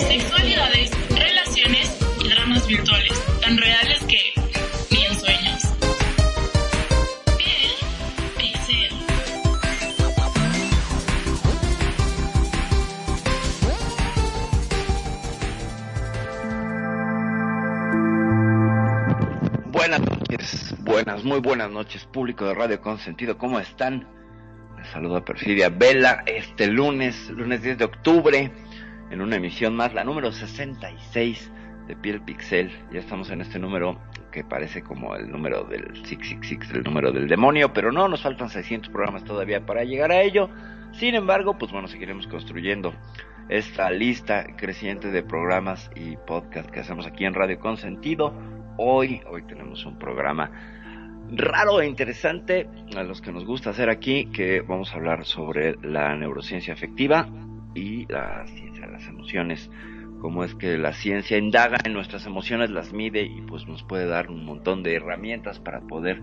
Sexualidades, relaciones y dramas virtuales, tan reales que ni en sueños. Bien, Pixel. Buenas noches, buenas, muy buenas noches, público de Radio Consentido, ¿cómo están? Les saluda Perfidia Vela este lunes, lunes 10 de octubre, en una emisión más, la número 66 de Piel Pixel. Ya estamos en este número que parece como el número del 666, el número del demonio, pero no, nos faltan 600 programas todavía para llegar a ello. Sin embargo, pues bueno, seguiremos construyendo esta lista creciente de programas y podcast que hacemos aquí en Radio Consentido. Hoy, hoy tenemos un programa raro e interesante a los que nos gusta hacer aquí, que vamos a hablar sobre la neurociencia afectiva y la ciencia de las emociones, cómo es que la ciencia indaga en nuestras emociones, las mide y pues nos puede dar un montón de herramientas para poder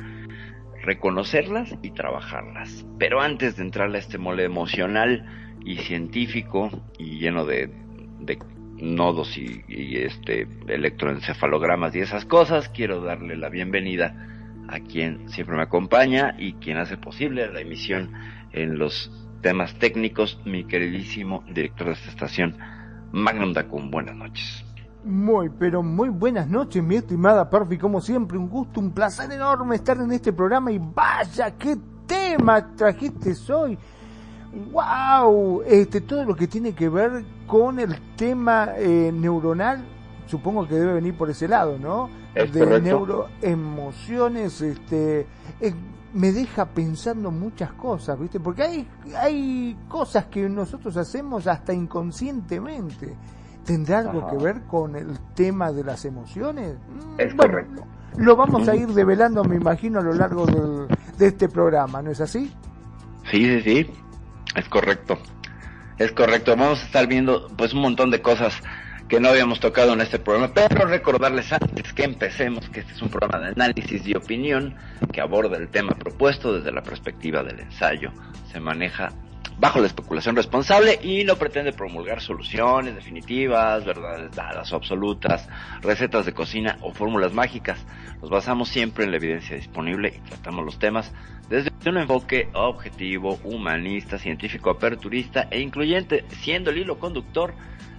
reconocerlas y trabajarlas. Pero antes de entrar a este mole emocional y científico y lleno de, de nodos y, y este electroencefalogramas y esas cosas, quiero darle la bienvenida a quien siempre me acompaña y quien hace posible la emisión en los temas técnicos, mi queridísimo director de esta estación, Magnum Dacun. Buenas noches. Muy, pero muy buenas noches, mi estimada Perfi. Como siempre, un gusto, un placer enorme estar en este programa. Y vaya, qué tema trajiste hoy. ¡Wow! Este, todo lo que tiene que ver con el tema eh, neuronal, supongo que debe venir por ese lado, ¿no? Es de correcto. neuroemociones, este, eh, me deja pensando muchas cosas, ¿viste? Porque hay, hay cosas que nosotros hacemos hasta inconscientemente. ¿Tendrá algo Ajá. que ver con el tema de las emociones? Mm, Es bueno, correcto. Lo vamos a ir develando, me imagino, a lo largo del- de este programa, ¿no es así? Sí, sí, sí, es correcto. Es correcto. Vamos a estar viendo pues un montón de cosas que no habíamos tocado en este programa, pero recordarles antes que empecemos que este es un programa de análisis y opinión que aborda el tema propuesto desde la perspectiva del ensayo. Se maneja bajo la especulación responsable y no pretende promulgar soluciones definitivas, verdades dadas o absolutas, recetas de cocina o fórmulas mágicas. Nos basamos siempre en la evidencia disponible y tratamos los temas desde un enfoque objetivo, humanista, científico, aperturista e incluyente, siendo el hilo conductor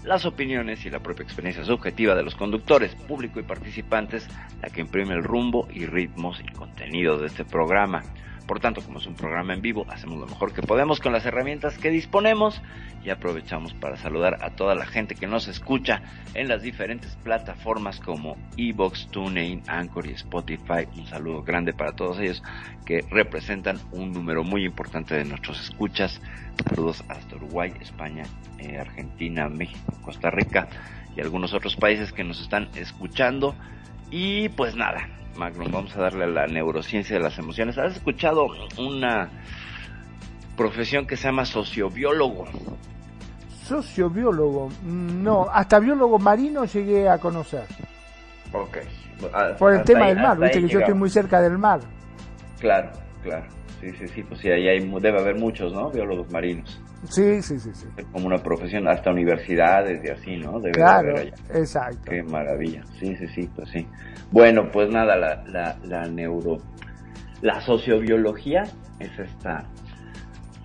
las opiniones y la propia experiencia subjetiva de los conductores, público y participantes, la que imprime el rumbo y ritmos y contenido de este programa. Por tanto, como es un programa en vivo, hacemos lo mejor que podemos con las herramientas que disponemos y aprovechamos para saludar a toda la gente que nos escucha en las diferentes plataformas como Evox, TuneIn, Anchor y Spotify. Un saludo grande para todos ellos que representan un número muy importante de nuestros escuchas. Saludos hasta Uruguay, España, eh, Argentina, México, Costa Rica y algunos otros países que nos están escuchando. Y pues nada, Magnum, vamos a darle a la neurociencia de las emociones. ¿Has escuchado una profesión que se llama sociobiólogo? Sociobiólogo, no, hasta biólogo marino llegué a conocer. Ok. Por el tema ahí- del mar, viste que yo estoy muy cerca del mar. Claro, claro. Sí, sí, sí, pues sí, ahí hay, debe haber muchos, ¿no? Biólogos marinos. Sí, sí, sí, sí. Como una profesión, hasta universidades y así, ¿no? Debe de Claro, haber allá. exacto. Qué maravilla. Sí, sí, sí, pues sí. Bueno, pues nada, la, la, la neuro... La sociobiología es esta...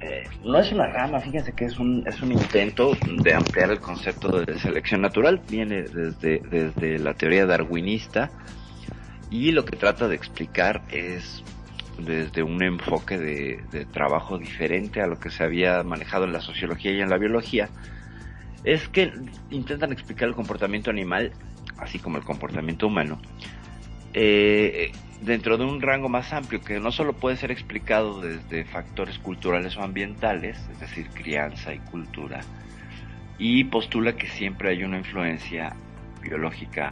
eh, no es una rama, fíjense que es un, es un intento de ampliar el concepto de selección natural. Viene desde, desde la teoría darwinista y lo que trata de explicar es desde un enfoque de, trabajo diferente a lo que se había manejado en la sociología y en la biología, es que intentan explicar el comportamiento animal, así como el comportamiento humano, eh, dentro de un rango más amplio que no solo puede ser explicado desde factores culturales o ambientales, es decir, crianza y cultura, y postula que siempre hay una influencia biológica,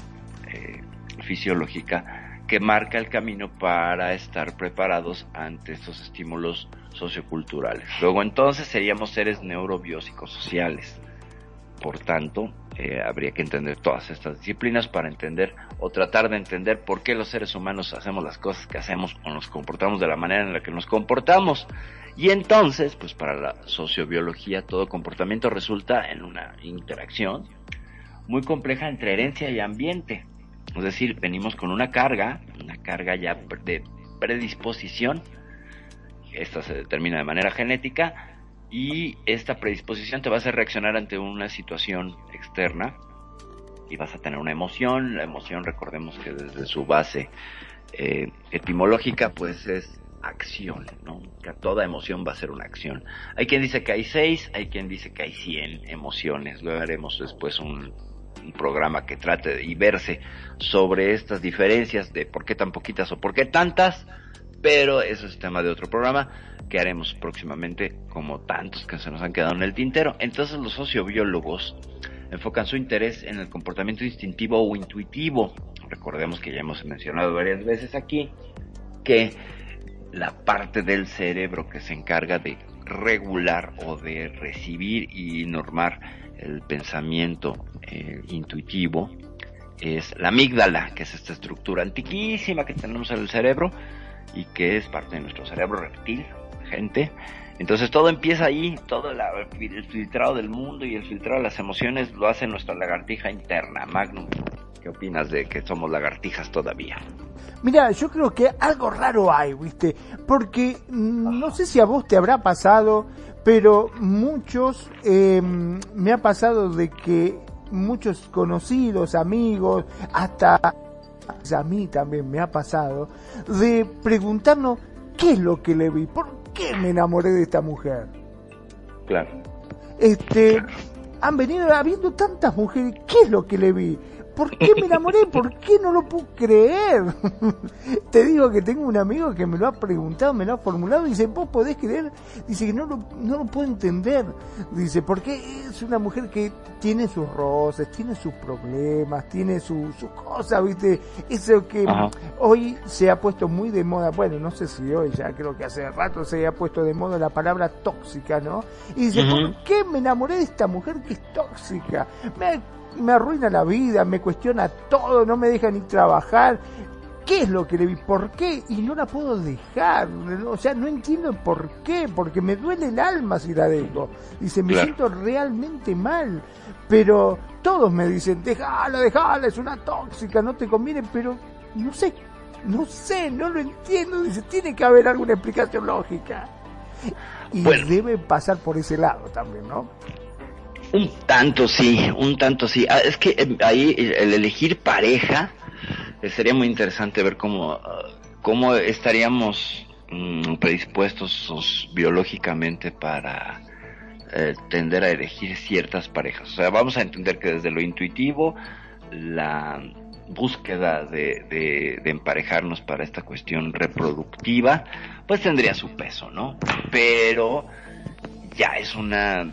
eh, fisiológica, que marca el camino para estar preparados ante estos estímulos socioculturales. Luego entonces seríamos seres neurobiopsicosociales. Por tanto, eh, habría que entender todas estas disciplinas para entender o tratar de entender por qué los seres humanos hacemos las cosas que hacemos o nos comportamos de la manera en la que nos comportamos. Y entonces, pues para la sociobiología todo comportamiento resulta en una interacción muy compleja entre herencia y ambiente. Es decir, venimos con una carga, una carga ya de predisposición, esta se determina de manera genética, y esta predisposición te va a hacer reaccionar ante una situación externa y vas a tener una emoción. La emoción, recordemos que desde su base eh, etimológica, pues es acción, ¿no? Que toda emoción va a ser una acción. Hay quien dice que hay seis, hay quien dice que hay cien emociones. Luego haremos después un, un programa que trate de y verse sobre estas diferencias de por qué tan poquitas o por qué tantas, pero eso es tema de otro programa que haremos próximamente, como tantos que se nos han quedado en el tintero. Entonces los sociobiólogos enfocan su interés en el comportamiento instintivo o intuitivo. Recordemos que ya hemos mencionado varias veces aquí que la parte del cerebro que se encarga de regular o de recibir y normar el pensamiento eh, intuitivo es la amígdala, que es esta estructura antiquísima que tenemos en el cerebro y que es parte de nuestro cerebro reptil gente. Entonces todo empieza ahí, todo el filtrado del mundo y el filtrado de las emociones lo hace nuestra lagartija interna. Magnum, ¿qué opinas de que somos lagartijas todavía? Mira, yo creo que algo raro hay, ¿viste? Porque mm, no sé si a vos te habrá pasado, pero muchos, eh, me ha pasado de que muchos conocidos, amigos, hasta a mí también me ha pasado, de preguntarnos qué es lo que le vi, por qué me enamoré de esta mujer? Claro. Este, han venido habiendo tantas mujeres, ¿qué es lo que le vi? ¿Por qué me enamoré? ¿Por qué no lo puedo creer? Te digo que tengo un amigo que me lo ha preguntado, me lo ha formulado y dice, ¿vos podés creer? Dice que no lo, no lo puedo entender. Dice, porque es una mujer que tiene sus roces, tiene sus problemas, tiene sus su cosas, ¿viste? Eso que hoy se ha puesto muy de moda, bueno, no sé si hoy, ya creo que hace rato se ha puesto de moda la palabra tóxica, ¿no? Y dice, ¿por qué me enamoré de esta mujer que es tóxica? Me me arruina la vida, me cuestiona todo, no me deja ni trabajar. ¿Qué es lo que le vi? ¿Por qué? Y no la puedo dejar. O sea, no entiendo por qué, porque me duele el alma si la dejo. Dice, me siento realmente mal. Pero todos me dicen, déjala, déjala, es una tóxica, no te conviene, pero no sé, no sé, no lo entiendo. Dice, tiene que haber alguna explicación lógica. Y debe pasar por ese lado también, ¿no? Un tanto sí, un tanto sí. Ah, es que em, ahí el elegir pareja eh, sería muy interesante ver cómo, ah, cómo estaríamos mm, predispuestos biológicamente para eh, tender a elegir ciertas parejas. O sea, vamos a entender que desde lo intuitivo, la búsqueda de, de, de emparejarnos para esta cuestión reproductiva, pues tendría su peso, ¿no? Pero ya es una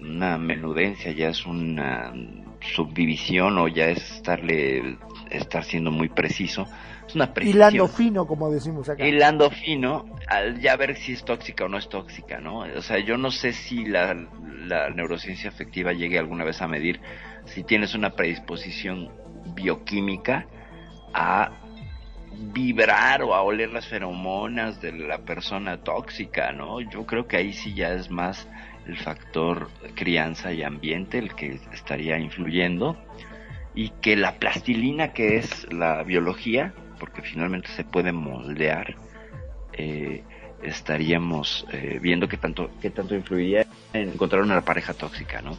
una menudencia, ya es una subdivisión o ya es estarle estar siendo muy preciso. Es una precisión. Hilando fino, como decimos acá. Hilando fino, al ya ver si es tóxica o no es tóxica, ¿no? O sea, yo no sé si la, la neurociencia afectiva llegue alguna vez a medir si tienes una predisposición bioquímica a vibrar o a oler las feromonas de la persona tóxica, ¿no? Yo creo que ahí sí ya es más el factor crianza y ambiente el que estaría influyendo y que la plastilina que es la biología, porque finalmente se puede moldear, eh, estaríamos eh, viendo qué tanto, qué tanto influiría en encontrar una pareja tóxica, ¿no?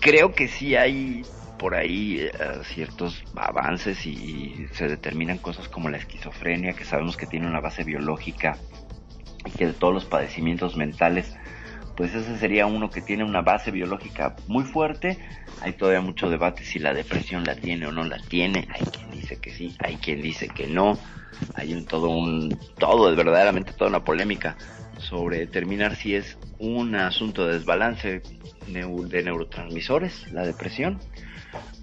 Creo que sí hay por ahí eh, ciertos avances y se determinan cosas como la esquizofrenia, que sabemos que tiene una base biológica y que de todos los padecimientos mentales pues ese sería uno que tiene una base biológica muy fuerte. Hay todavía mucho debate si la depresión la tiene o no la tiene. Hay quien dice que sí, hay quien dice que no. Hay un todo un todo, verdaderamente toda una polémica sobre determinar si es un asunto de desbalance de neurotransmisores, la depresión,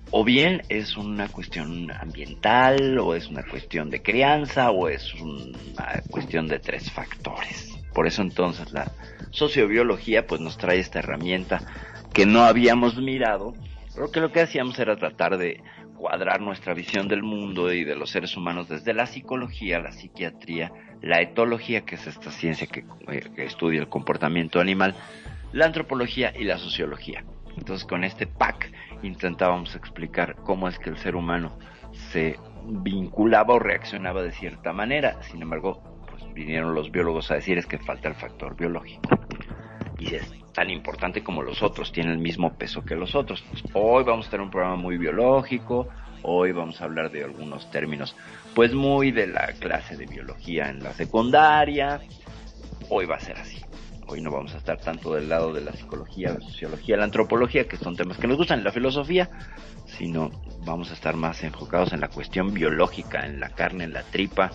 o bien es una cuestión ambiental, o es una cuestión de crianza, o es una cuestión de tres factores. Por eso entonces la sociobiología pues nos trae esta herramienta que no habíamos mirado, pero que lo que hacíamos era tratar de cuadrar nuestra visión del mundo y de los seres humanos desde la psicología, la psiquiatría, la etología, que es esta ciencia que, eh, que estudia el comportamiento animal, la antropología y la sociología. Entonces con este pack intentábamos explicar cómo es que el ser humano se vinculaba o reaccionaba de cierta manera. Sin embargo, vinieron los biólogos a decir es que falta el factor biológico. Y es tan importante como los otros, tiene el mismo peso que los otros. Hoy vamos a tener un programa muy biológico, hoy vamos a hablar de algunos términos, pues muy de la clase de biología en la secundaria. Hoy va a ser así. Hoy no vamos a estar tanto del lado de la psicología, la sociología, la antropología, que son temas que nos gustan, la filosofía, sino vamos a estar más enfocados en la cuestión biológica, en la carne, en la tripa,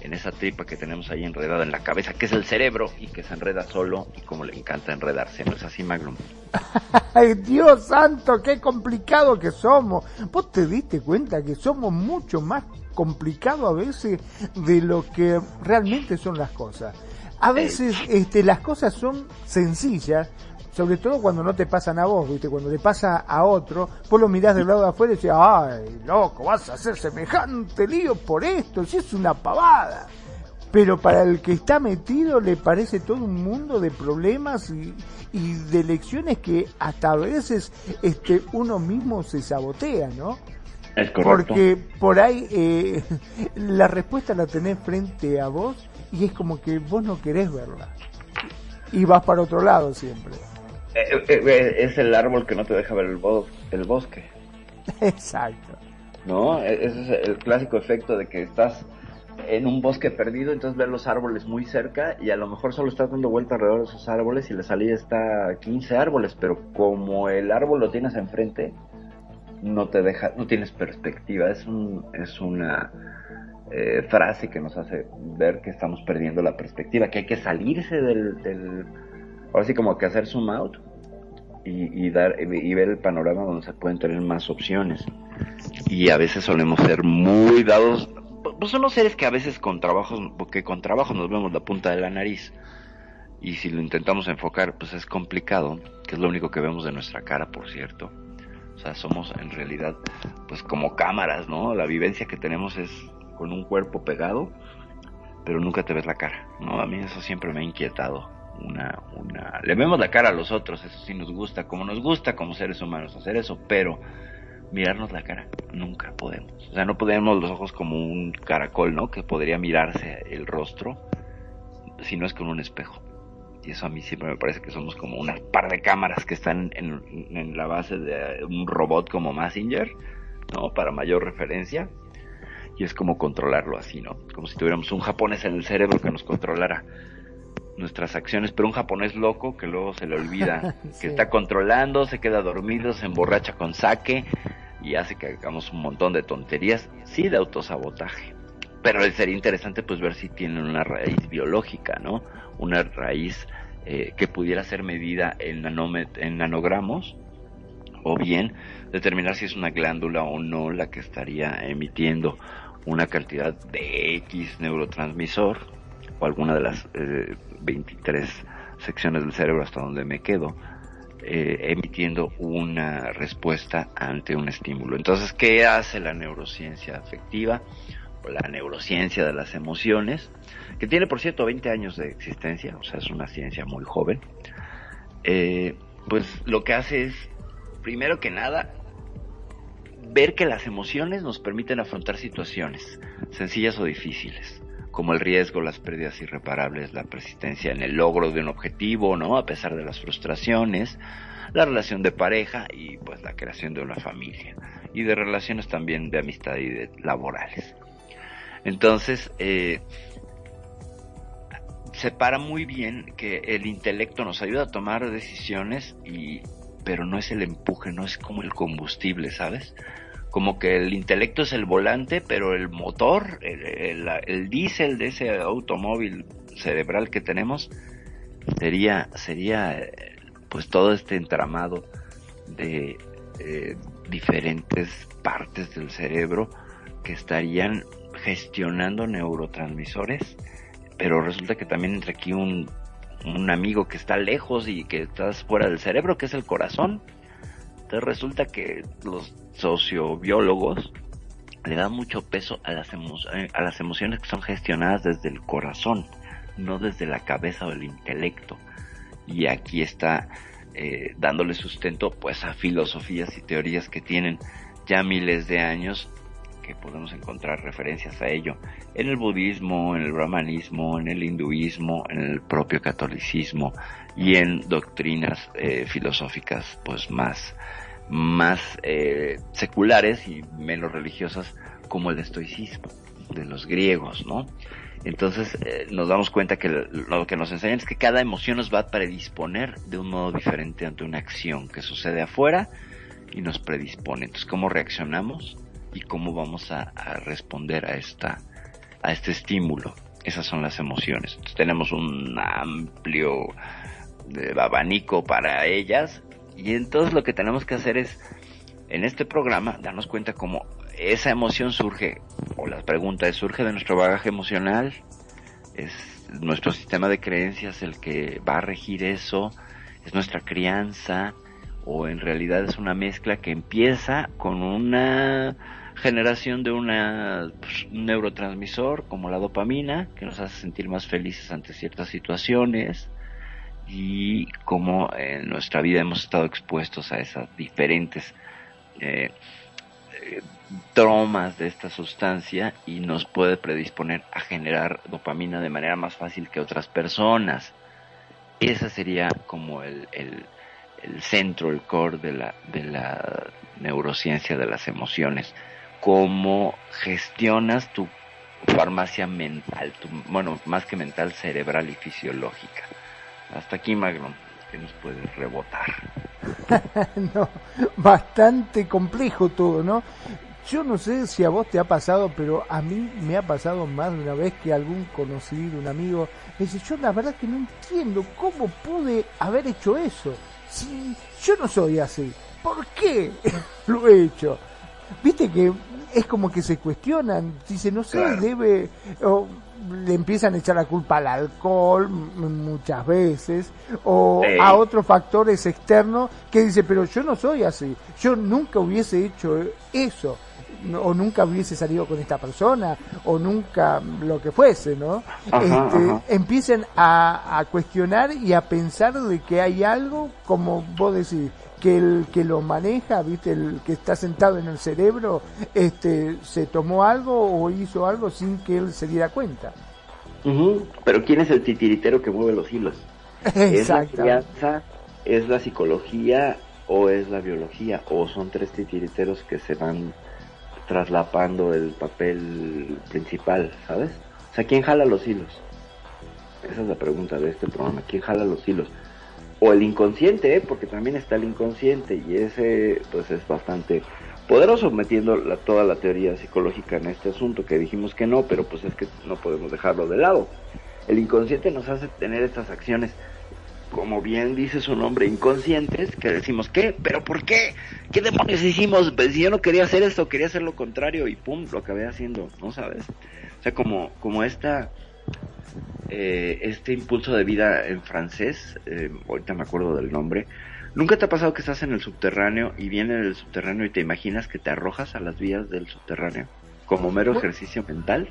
en esa tripa que tenemos ahí enredada en la cabeza, que es el cerebro y que se enreda solo y como le encanta enredarse, ¿no es así, Magnum? ¡Ay, Dios santo, qué complicado que somos! ¿Vos te diste cuenta que somos mucho más complicados a veces de lo que realmente son las cosas? A veces este, las cosas son sencillas, sobre todo cuando no te pasan a vos, ¿viste? Cuando le pasa a otro, vos lo mirás del lado de afuera y decís, ay, loco, vas a hacer semejante lío por esto, si es una pavada. Pero para el que está metido le parece todo un mundo de problemas y, y de lecciones que hasta a veces este, uno mismo se sabotea, ¿no? Es correcto. Porque por ahí eh, la respuesta la tenés frente a vos y es como que vos no querés verla. Y vas para otro lado siempre. Eh, eh, es el árbol que no te deja ver el, el bosque. Exacto. ¿No? E, ese es el clásico efecto de que estás en un bosque perdido, entonces ves los árboles muy cerca y a lo mejor solo estás dando vuelta alrededor de esos árboles y la salida está a 15 árboles, pero como el árbol lo tienes enfrente, no te deja, no tienes perspectiva, es un, es una eh, frase que nos hace ver que estamos perdiendo la perspectiva, que hay que salirse del, del ahora sí como que hacer zoom out y, dar y ver el panorama donde se pueden tener más opciones. Y a veces solemos ser muy dados, pues son los seres que a veces con trabajos, porque con trabajo nos vemos la punta de la nariz. Y si lo intentamos enfocar, pues es complicado, que es lo único que vemos de nuestra cara, por cierto. O sea, somos en realidad, pues como cámaras, ¿no? La vivencia que tenemos es con un cuerpo pegado, pero nunca te ves la cara, ¿no? A mí eso siempre me ha inquietado. Una, una... Le vemos la cara a los otros, eso sí nos gusta, como nos gusta como seres humanos hacer eso, pero mirarnos la cara, nunca podemos. O sea, no podemos los ojos como un caracol, ¿no? Que podría mirarse el rostro, si no es con un espejo. Y eso a mí siempre me parece que somos como una par de cámaras que están en, en la base de un robot como Messenger, ¿no? Para mayor referencia y es como controlarlo así, ¿no? Como si tuviéramos un japonés en el cerebro que nos controlara nuestras acciones, pero un japonés loco que luego se le olvida que está controlando, se queda dormido, se emborracha con saque y hace que hagamos un montón de tonterías, sí de autosabotaje. Pero sería interesante pues ver si tienen una raíz biológica, ¿no? Una raíz eh, que pudiera ser medida en, en nanogramos o bien determinar si es una glándula o no la que estaría emitiendo una cantidad de X neurotransmisor o alguna de las 23 eh, secciones del cerebro hasta donde me quedo, eh, emitiendo una respuesta ante un estímulo. Entonces, ¿qué hace la neurociencia afectiva? La neurociencia de las emociones, que tiene por cierto 20 años de existencia, o sea, es una ciencia muy joven. Eh, pues lo que hace es, primero que nada, ver que las emociones nos permiten afrontar situaciones, sencillas o difíciles, como el riesgo, las pérdidas irreparables, la persistencia en el logro de un objetivo, ¿no? A pesar de las frustraciones, la relación de pareja y pues la creación de una familia y de relaciones también de amistad y de laborales. Entonces, eh, separa muy bien que el intelecto nos ayuda a tomar decisiones y pero no es el empuje, no es como el combustible, ¿sabes? Como que el intelecto es el volante, pero el motor, el, el, diésel de ese automóvil cerebral que tenemos, sería, sería pues todo este entramado de eh, diferentes partes del cerebro que estarían gestionando neurotransmisores, pero resulta que también entra aquí un, un amigo que está lejos y que está fuera del cerebro, que es el corazón. Entonces resulta que los sociobiólogos le dan mucho peso a las, a las emociones que son gestionadas desde el corazón, no desde la cabeza o el intelecto. Y aquí está eh, dándole sustento pues a filosofías y teorías que tienen ya miles de años que podemos encontrar referencias a ello en el budismo, en el brahmanismo, en el hinduismo, en el propio catolicismo y en doctrinas eh, filosóficas pues más más eh, seculares y menos religiosas como el estoicismo de los griegos, ¿no? Entonces eh, nos damos cuenta que lo que nos enseñan es que cada emoción nos va a predisponer de un modo diferente ante una acción que sucede afuera y nos predispone. Entonces, ¿cómo reaccionamos y cómo vamos a, responder a esta a este estímulo? Esas son las emociones. Entonces, tenemos un amplio eh, abanico para ellas y entonces lo que tenemos que hacer es en este programa darnos cuenta cómo esa emoción surge, o la pregunta es, ¿surge de nuestro bagaje emocional? ¿Es nuestro sistema de creencias el que va a regir eso? ¿Es nuestra crianza? ¿O en realidad es una mezcla que empieza con una generación de una, pues, un neurotransmisor como la dopamina, que nos hace sentir más felices ante ciertas situaciones? Y cómo en nuestra vida hemos estado expuestos a esas diferentes eh, eh de esta sustancia y nos puede predisponer a generar dopamina de manera más fácil que otras personas. Ese sería como el, el, el centro, el core de la, de la neurociencia de las emociones. Cómo gestionas tu farmacia mental, tu, bueno, más que mental, cerebral y fisiológica. Hasta aquí, Magno, que nos puede rebotar. no, bastante complejo todo, ¿no? Yo no sé si a vos te ha pasado, pero a mí me ha pasado más de una vez que algún conocido, un amigo, me dice, yo la verdad que no entiendo cómo pude haber hecho eso. Si yo no soy así, ¿por qué lo he hecho? Viste que es como que se cuestionan, dice, no sé, debe, le empiezan a echar la culpa al alcohol muchas veces o a otros factores externos que dice, pero yo no soy así, yo nunca hubiese hecho eso o nunca hubiese salido con esta persona o nunca lo que fuese, ¿no? este, Empiecen a, a cuestionar y a pensar de que hay algo, como vos decís, que el que lo maneja, viste, el que está sentado en el cerebro, este, se tomó algo o hizo algo sin que él se diera cuenta. Pero ¿quién es el titiritero que mueve los hilos? ¿Es la crianza, es la psicología o es la biología? ¿O son tres titiriteros que se van traslapando el papel principal, ¿sabes? O sea, ¿quién jala los hilos? Esa es la pregunta de este programa. ¿Quién jala los hilos? O el inconsciente, ¿eh? porque también está el inconsciente y ese pues es bastante poderoso metiendo la, toda la teoría psicológica en este asunto que dijimos que no, pero pues es que no podemos dejarlo de lado. El inconsciente nos hace tener estas acciones, como bien dice su nombre, inconscientes, que decimos, ¿qué? ¿Pero por qué? ¿Qué demonios hicimos? Pues si yo no quería hacer esto, quería hacer lo contrario y pum, lo acabé haciendo, ¿no sabes? O sea, como, como esta eh, este impulso de vida en francés, eh, ahorita me acuerdo del nombre, ¿nunca te ha pasado que estás en el subterráneo y viene el subterráneo y te imaginas que te arrojas a las vías del subterráneo como mero ejercicio mental?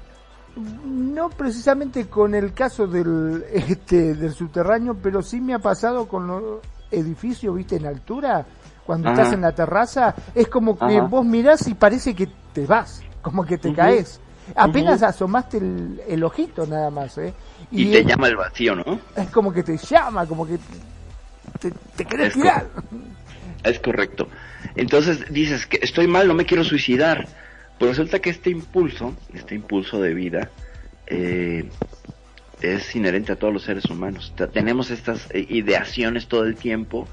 No precisamente con el caso del, este, del subterráneo, pero sí me ha pasado con los edificios, viste, en altura, cuando estás en la terraza, es como que vos mirás y parece que te vas, como que te caes. Apenas asomaste el, ojito nada más, ¿eh? Y, te llama el vacío, ¿no? Es como que te llama, como que te, te querés tirar. es correcto. Entonces dices que estoy mal, no me quiero suicidar. Pues resulta que este impulso, este impulso de vida, eh, es inherente a todos los seres humanos. tenemos estas eh, ideaciones todo el tiempo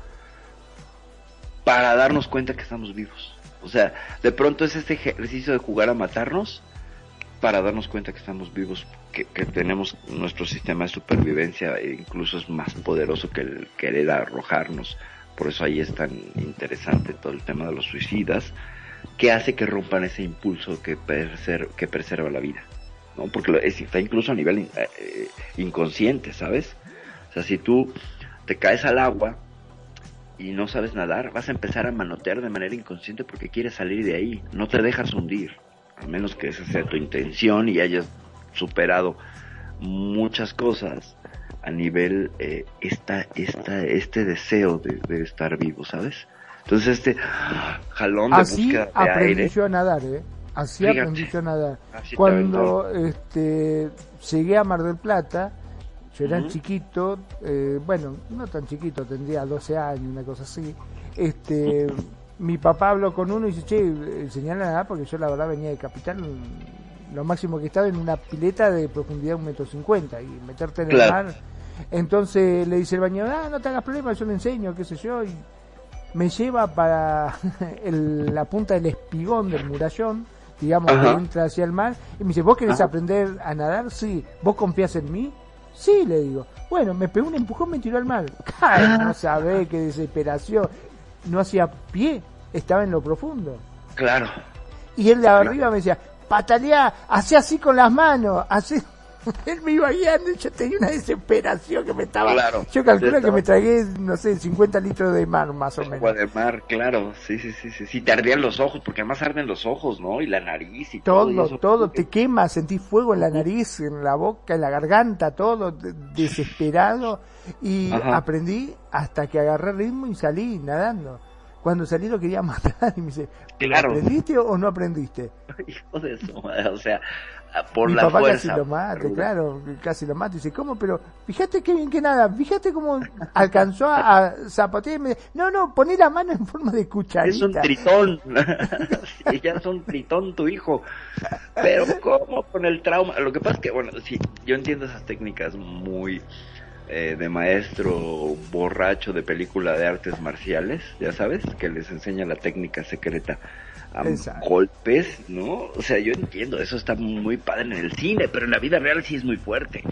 para darnos cuenta que estamos vivos. O sea, de pronto es este ejercicio de jugar a matarnos para darnos cuenta que estamos vivos, que, tenemos nuestro sistema de supervivencia, e incluso es más poderoso que el querer arrojarnos. Por eso ahí es tan interesante todo el tema de los suicidas, que hace que rompan ese impulso que, que preserva la vida. ¿no? Porque está incluso a nivel eh, inconsciente, ¿sabes? O sea, si tú te caes al agua y no sabes nadar, vas a empezar a manotear de manera inconsciente porque quieres salir de ahí, no te dejas hundir a menos que esa sea tu intención y hayas superado muchas cosas a nivel eh, esta, esta, este deseo de, estar vivo, ¿sabes? Entonces este jalón de búsqueda de yo a nadar, ¿eh? Así aprendí yo a nadar. Cuando este, llegué a Mar del Plata, yo era chiquito, eh, bueno, no tan chiquito, tendría 12 años, una cosa así. Este, mi papá habló con uno y dice, che, enseñale a nadar porque yo la verdad venía de capital, lo máximo que estaba en una pileta de profundidad un metro cincuenta y meterte en el mar. Entonces le dice el baño, ah, no te hagas problema, yo le enseño, qué sé yo, y me lleva para la punta del espigón del murallón, digamos, que entra hacia el mar, y me dice, ¿vos querés aprender a nadar? Sí. ¿Vos confías en mí? Sí, le digo. Bueno, me pegó un empujón, me tiró al mar. no sabe qué desesperación no hacía pie, estaba en lo profundo. Claro. Y él de arriba me decía, patalea, hace así con las manos, hace... Él me iba guiando y yo tenía una desesperación que me estaba... Claro, yo calculo que me tragué, no sé, 50 litros de mar más o menos. Agua de mar, claro, sí, sí, sí, sí, sí, te ardían los ojos, porque además arden los ojos, ¿no? Y la nariz y todo. Todo, todo, te quema, sentí fuego en la nariz, en la boca, en la garganta, todo, desesperado. Y aprendí hasta que agarré ritmo y salí nadando. Cuando salí lo quería matar y me dice, ¿aprendiste o no aprendiste? Hijo de eso, o sea, por Mi la papá casi lo mate, claro, casi lo mata. Y dice, ¿cómo? Pero fíjate qué bien que nada, fíjate cómo alcanzó a, zapatear y me dice, no, no, poné la mano en forma de cucharita. Es un tritón, ya es un tritón tu hijo. Pero ¿cómo con el trauma? Lo que pasa es que, bueno, sí, yo entiendo esas técnicas muy eh, de maestro borracho de película de artes marciales, ya sabes, que les enseña la técnica secreta a golpes, ¿no? O sea, yo entiendo, eso está muy padre en el cine, pero en la vida real sí es muy fuerte.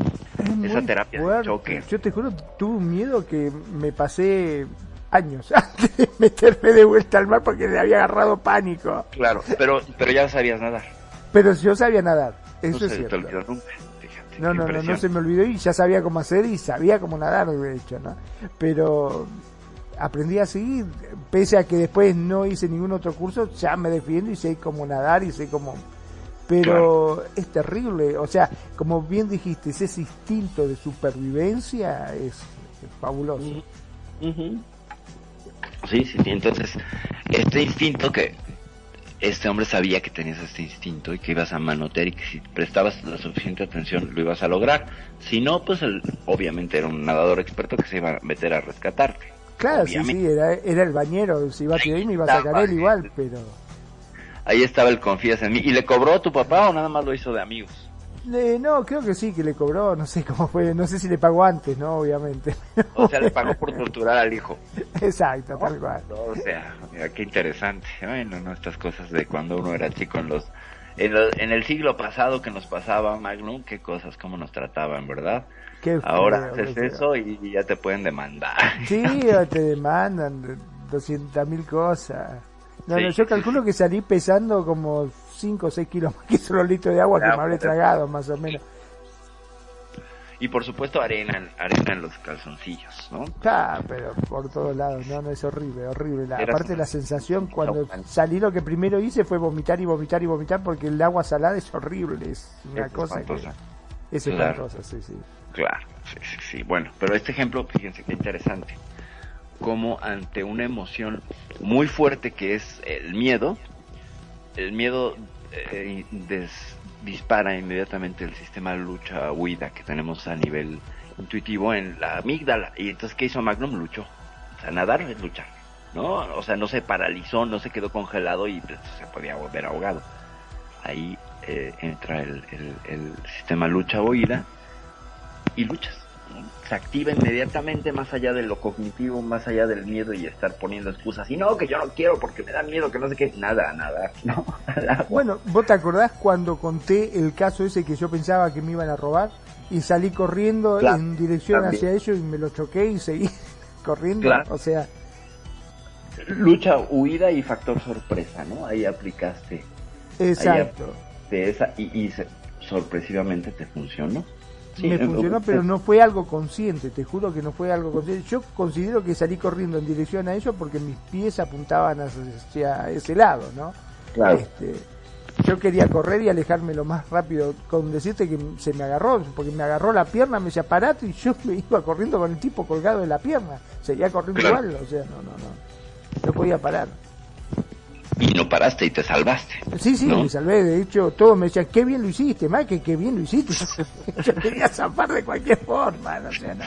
Esa terapia de choque. Yo te juro, tuve un miedo que me pasé años antes de meterme de vuelta al mar porque le había agarrado pánico. Claro, pero, pero ya sabías nadar. Pero yo sabía nadar, eso es cierto. No, no, no, no se me olvidó y ya sabía cómo hacer y sabía cómo nadar, de hecho, ¿no? Pero aprendí así, pese a que después no hice ningún otro curso, ya me defiendo y sé cómo nadar y sé cómo... Pero es terrible, o sea, como bien dijiste, ese instinto de supervivencia es, fabuloso. Sí, sí, entonces, este instinto que este hombre sabía que tenías este instinto y que ibas a manotear y que si prestabas la suficiente atención lo ibas a lograr. Si no, pues él, obviamente era un nadador experto que se iba a meter a rescatarte. Claro, sí, sí, era, era el bañero, si iba a tirar me iba a sacar él igual, pero... Ahí estaba el confías en mí. ¿Y le cobró a tu papá o nada más lo hizo de amigos? no, creo que sí, que le cobró, no sé cómo fue, no sé si le pagó antes, ¿no? Obviamente. O sea, le pagó por torturar al hijo. Exacto, tal cual. o sea, mira, qué interesante. Bueno, no, estas cosas de cuando uno era chico en los... En, el siglo pasado que nos pasaba, Magnum, qué cosas, cómo nos trataban, ¿verdad? Ahora haces eso y ya te pueden demandar. Sí, te demandan 200 mil cosas. No, no, yo calculo que salí pesando como 5 o 6 kilos más que solo litro de agua que me habré tragado, más o menos. Y por supuesto arena, arena en los calzoncillos, ¿no? Claro, pero por todos lados, no, no es horrible, horrible. La, aparte la sensación cuando salí lo que primero hice fue vomitar y vomitar y vomitar porque el agua salada es horrible, es una cosa que es espantosa, sí, sí. Claro, sí, sí, sí. Bueno, pero este ejemplo, fíjense qué interesante. Como ante una emoción muy fuerte que es el miedo, el miedo eh, dispara inmediatamente el sistema lucha-huida que tenemos a nivel intuitivo en la amígdala. Y entonces, ¿qué hizo Magnum? Luchó. O sea, nadar es luchar, ¿no? O sea, no se paralizó, no se quedó congelado y pues, se podía volver ahogado. Ahí eh, entra el, el, el sistema lucha-huida y luchas, se activa inmediatamente más allá de lo cognitivo, más allá del miedo y estar poniendo excusas. Y no, que yo no quiero porque me da miedo, que no sé qué. Nada, nada. No, bueno, ¿vos te acordás cuando conté el caso ese que yo pensaba que me iban a robar? Y salí corriendo en dirección hacia ellos y me lo choqué y seguí corriendo. O sea... Lucha, huida y factor sorpresa, ¿no? Ahí aplicaste. Exacto. de esa y, y sorpresivamente te funcionó me funcionó, pero no fue algo consciente, te juro que no fue algo consciente. Yo considero que salí corriendo en dirección a ellos porque mis pies apuntaban hacia ese lado, ¿no? Claro. Este, yo quería correr y alejarme lo más rápido, con decirte que se me agarró, porque me agarró la pierna, me decía parate y yo me iba corriendo con el tipo colgado de la pierna. Seguía corriendo igual, o sea, no, no, no. No podía parar y no paraste y te salvaste. Sí, sí, me salvé. De hecho, todos me decían, qué bien lo hiciste, más que qué bien lo hiciste. Yo quería zafar de cualquier forma, no, sé, no,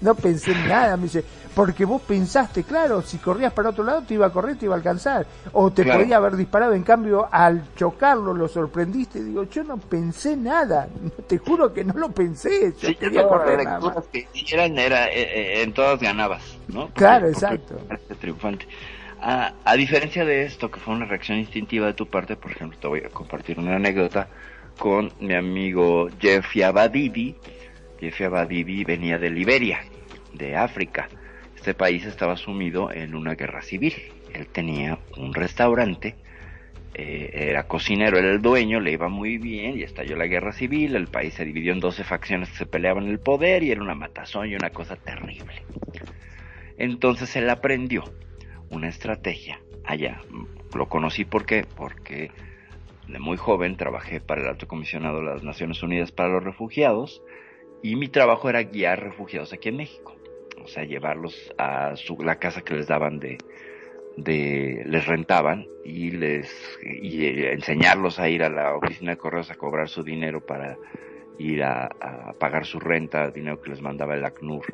no pensé en nada. Me dice, porque vos pensaste, claro, si corrías para otro lado te iba a correr, te iba a alcanzar. O te podía haber disparado, en cambio, al chocarlo lo sorprendiste. Digo, yo no pensé nada. Te juro que no lo pensé. Yo quería correr nada más. que hicieran era, eh, eh, en todas ganabas, ¿no? claro, exacto. triunfante. A, diferencia de esto, que fue una reacción instintiva de tu parte, por ejemplo, te voy a compartir una anécdota con mi amigo Jeffy Abadibi. Jeffy Abadibi venía de Liberia, de África. Este país estaba sumido en una guerra civil. Él tenía un restaurante, eh, era cocinero, era el dueño, le iba muy bien y estalló la guerra civil. El país se dividió en 12 facciones que se peleaban el poder y era una matazón y una cosa terrible. Entonces él aprendió una estrategia allá. Lo conocí porque de muy joven trabajé para el alto comisionado de las Naciones Unidas para los Refugiados y mi trabajo era guiar refugiados aquí en México, o sea, llevarlos a su, la casa que les daban de, de les rentaban y les y enseñarlos a ir a la oficina de correos a cobrar su dinero para ir a, a pagar su renta, dinero que les mandaba el ACNUR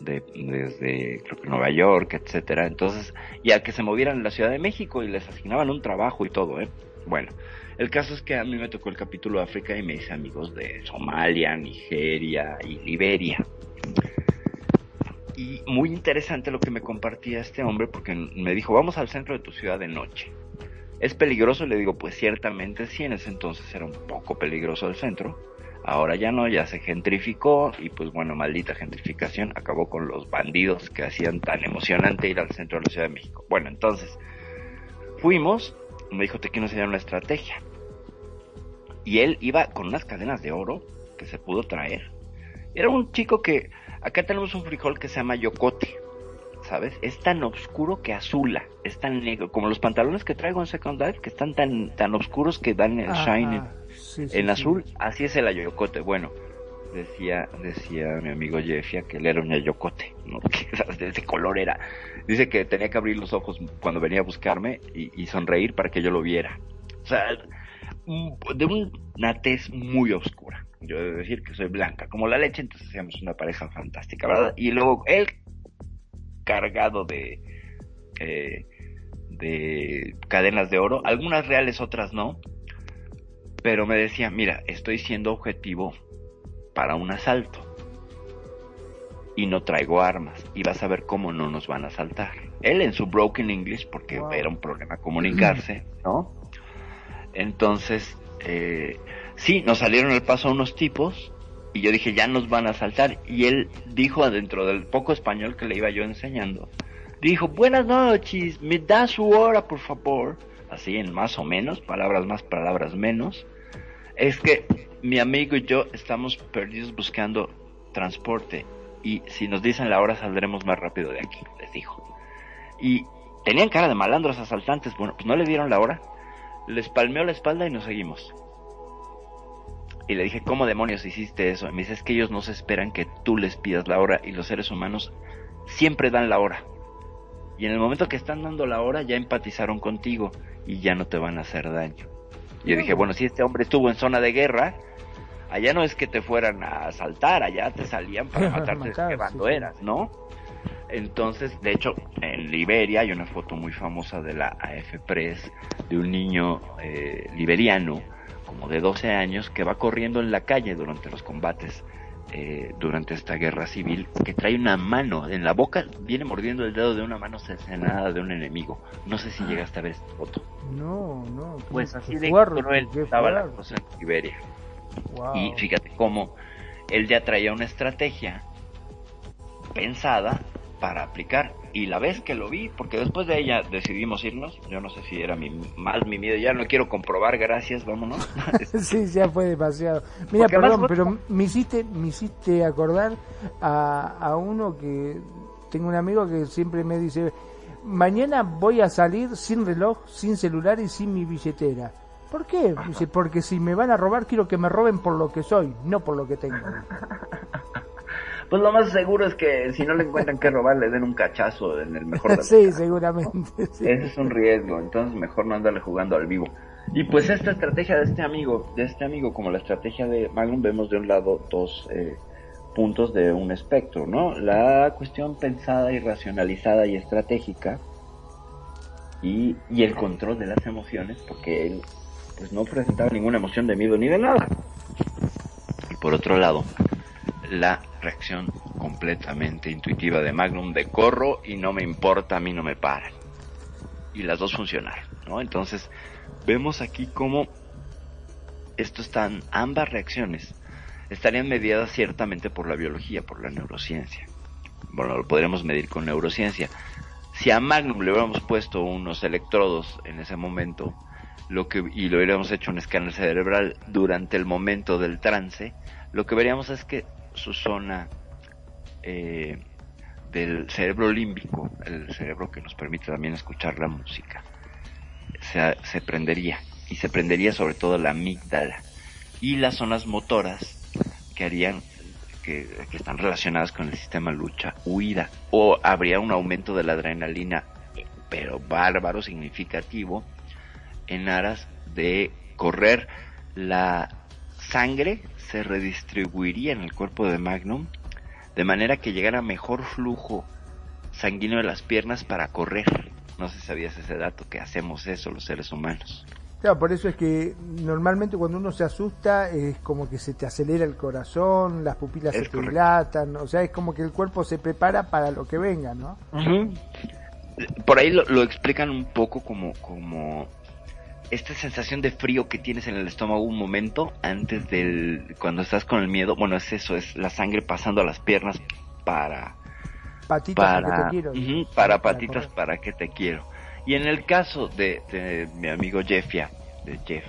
de, desde creo que Nueva York, etcétera. Entonces, ya que se movieran a la Ciudad de México y les asignaban un trabajo y todo, ¿eh? Bueno, el caso es que a mí me tocó el capítulo de África y me hice amigos de Somalia, Nigeria y Liberia. Y muy interesante lo que me compartía este hombre porque me dijo, vamos al centro de tu ciudad de noche. ¿Es peligroso? Le digo, pues ciertamente sí, en ese entonces era un poco peligroso el centro Ahora ya no, ya se gentrificó y pues bueno, maldita gentrificación acabó con los bandidos que hacían tan emocionante ir al centro de la Ciudad de México. Bueno, entonces fuimos, me dijo, te quiero enseñar una estrategia. Y él iba con unas cadenas de oro que se pudo traer. Era un chico que, acá tenemos un frijol que se llama yocote, ¿sabes? Es tan oscuro que azula, es tan negro, como los pantalones que traigo en Second Life, que están tan, tan oscuros que dan el shine en azul, así es el ayocote. Bueno, decía, decía mi amigo Jeffia que él era un ayocote, ¿no? Que de ese color era. Dice que tenía que abrir los ojos cuando venía a buscarme y, sonreír para que yo lo viera. O sea, de una tez muy oscura. Yo debo decir que soy blanca, como la leche, entonces hacíamos una pareja fantástica, ¿verdad? Y luego él cargado de, eh, de cadenas de oro, algunas reales, otras no, pero me decía, mira, estoy siendo objetivo para un asalto y no traigo armas y vas a ver cómo no nos van a asaltar. Él en su broken English, porque era un problema comunicarse, ¿no? Entonces, eh, sí, nos salieron al paso unos tipos y yo dije, ya nos van a asaltar. Y él dijo adentro del poco español que le iba yo enseñando, dijo, buenas noches, me da su hora, por favor así en más o menos, palabras más, palabras menos, es que mi amigo y yo estamos perdidos buscando transporte y si nos dicen la hora saldremos más rápido de aquí, les dijo. Y tenían cara de malandros asaltantes, bueno, pues no le dieron la hora, les palmeó la espalda y nos seguimos. Y le dije, ¿cómo demonios hiciste eso? Y me dice, es que ellos no se esperan que tú les pidas la hora y los seres humanos siempre dan la hora. Y en el momento que están dando la hora ya empatizaron contigo y ya no te van a hacer daño. Y yo dije, bueno, si este hombre estuvo en zona de guerra, allá no es que te fueran a asaltar, allá te salían para matarte cuando eras, ¿no? Entonces, de hecho, en Liberia hay una foto muy famosa de la AF Press de un niño eh, liberiano, como de 12 años, que va corriendo en la calle durante los combates eh, durante esta guerra civil que trae una mano en la boca, viene mordiendo el dedo de una mano cercenada de un enemigo. No sé si llegaste a ver esta foto. No, no. Pues así de fuerte, cruel estaba la cosa en Siberia. Wow. Y fíjate cómo él ya traía una estrategia pensada para aplicar. Y la vez que lo vi, porque después de ella decidimos irnos, yo no sé si era mi, más mi miedo, ya no quiero comprobar, gracias, vámonos. sí, ya fue demasiado. Mira, Porque perdón, vos- pero me hiciste, me hiciste acordar a, a uno que tengo un amigo que siempre me dice, mañana voy a salir sin reloj, sin celular y sin mi billetera. ¿Por qué? Dice, porque si me van a robar quiero que me roben por lo que soy, no por lo que tengo. Pues lo más seguro es que si no le encuentran que robar, le den un cachazo en el mejor de los sí, casos. seguramente. sí. Ese es un riesgo, entonces mejor no andarle jugando al vivo. Y pues esta estrategia de este amigo, de este amigo, como la estrategia de Magnum, vemos de un lado dos eh, puntos de un espectro, ¿no? La cuestión pensada y racionalizada y estratégica y, y el control de las emociones, porque él pues no presentaba ninguna emoción de miedo ni de nada. Y por otro lado, la reacción completamente intuitiva de Magnum de corro y no me importa, a mí no me paran. Y las dos funcionaron, ¿no? Entonces, vemos aquí cómo esto están, ambas reacciones estarían mediadas ciertamente por la biología, por la neurociencia. Bueno, lo podríamos medir con neurociencia. Si a Magnum le hubiéramos puesto unos electrodos en ese momento, lo que, y lo hubiéramos hecho un escáner cerebral durante el momento del trance, lo que veríamos es que su zona eh, del cerebro límbico, el cerebro que nos permite también escuchar la música, se, prendería. Y se prendería sobre todo la amígdala y las zonas motoras que harían que, están relacionadas con el sistema lucha-huida. O habría un aumento de la adrenalina, pero bárbaro, significativo, en aras de correr la sangre se redistribuiría en el cuerpo de Magnum de manera que llegara mejor flujo sanguíneo de las piernas para correr. No sé si sabías ese dato, que hacemos eso los seres humanos. Claro, por eso es que normalmente cuando uno se asusta es como que se te acelera el corazón, las pupilas Es se te dilatan, o sea, es como que el cuerpo se prepara para lo que venga, ¿no? Por ahí lo, lo explican un poco como, como esta sensación de frío que tienes en el estómago un momento antes del, cuando estás con el miedo. Bueno, es eso, es la sangre pasando a las piernas para, Patitas para, porque te quiero. Ujú, para Para patitas correr. para que te quiero. Y en el caso de, de mi amigo Jeffia, de Jeff,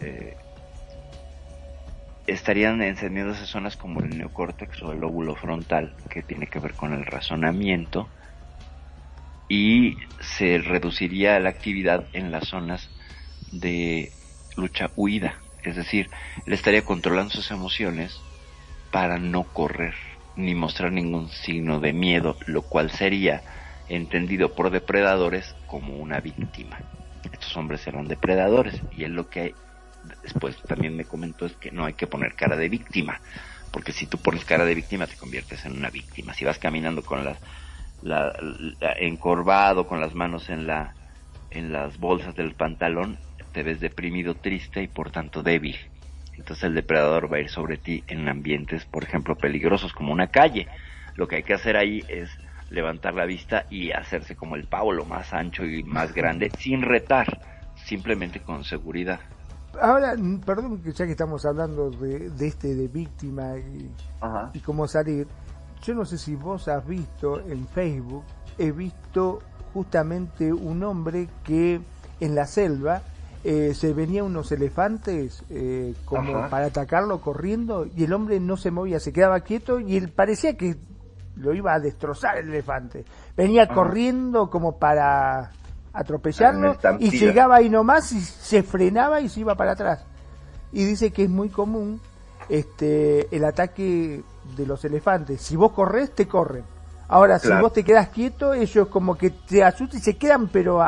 eh, estarían encendiéndose zonas como el neocórtex o el lóbulo frontal, que tiene que ver con el razonamiento, y se reduciría la actividad en las zonas de lucha huida. Es decir, él estaría controlando sus emociones para no correr ni mostrar ningún signo de miedo, lo cual sería entendido por depredadores como una víctima. Estos hombres eran depredadores y él lo que después también me comentó es que no hay que poner cara de víctima, porque si tú pones cara de víctima te conviertes en una víctima. Si vas caminando con las la, la- encorvado con las manos en la en las bolsas del pantalón, te ves deprimido, triste y por tanto débil. Entonces el depredador va a ir sobre ti en ambientes, por ejemplo, peligrosos como una calle. Lo que hay que hacer ahí es levantar la vista y hacerse como el pavo, lo más ancho y más grande, sin retar, simplemente con seguridad. Ahora, perdón que ya que estamos hablando de, de este de víctima y, y cómo salir, yo no sé si vos has visto en Facebook, he visto justamente un hombre que en la selva eh, se venían unos elefantes eh, como Ajá. para atacarlo corriendo y el hombre no se movía, se quedaba quieto y él parecía que lo iba a destrozar el elefante. Venía corriendo como para atropellarlo y llegaba ahí nomás y se frenaba y se iba para atrás. Y dice que es muy común este el ataque de los elefantes. Si vos corres, te corren. Ahora, si vos te quedas quieto, ellos como que te asustan y se quedan, pero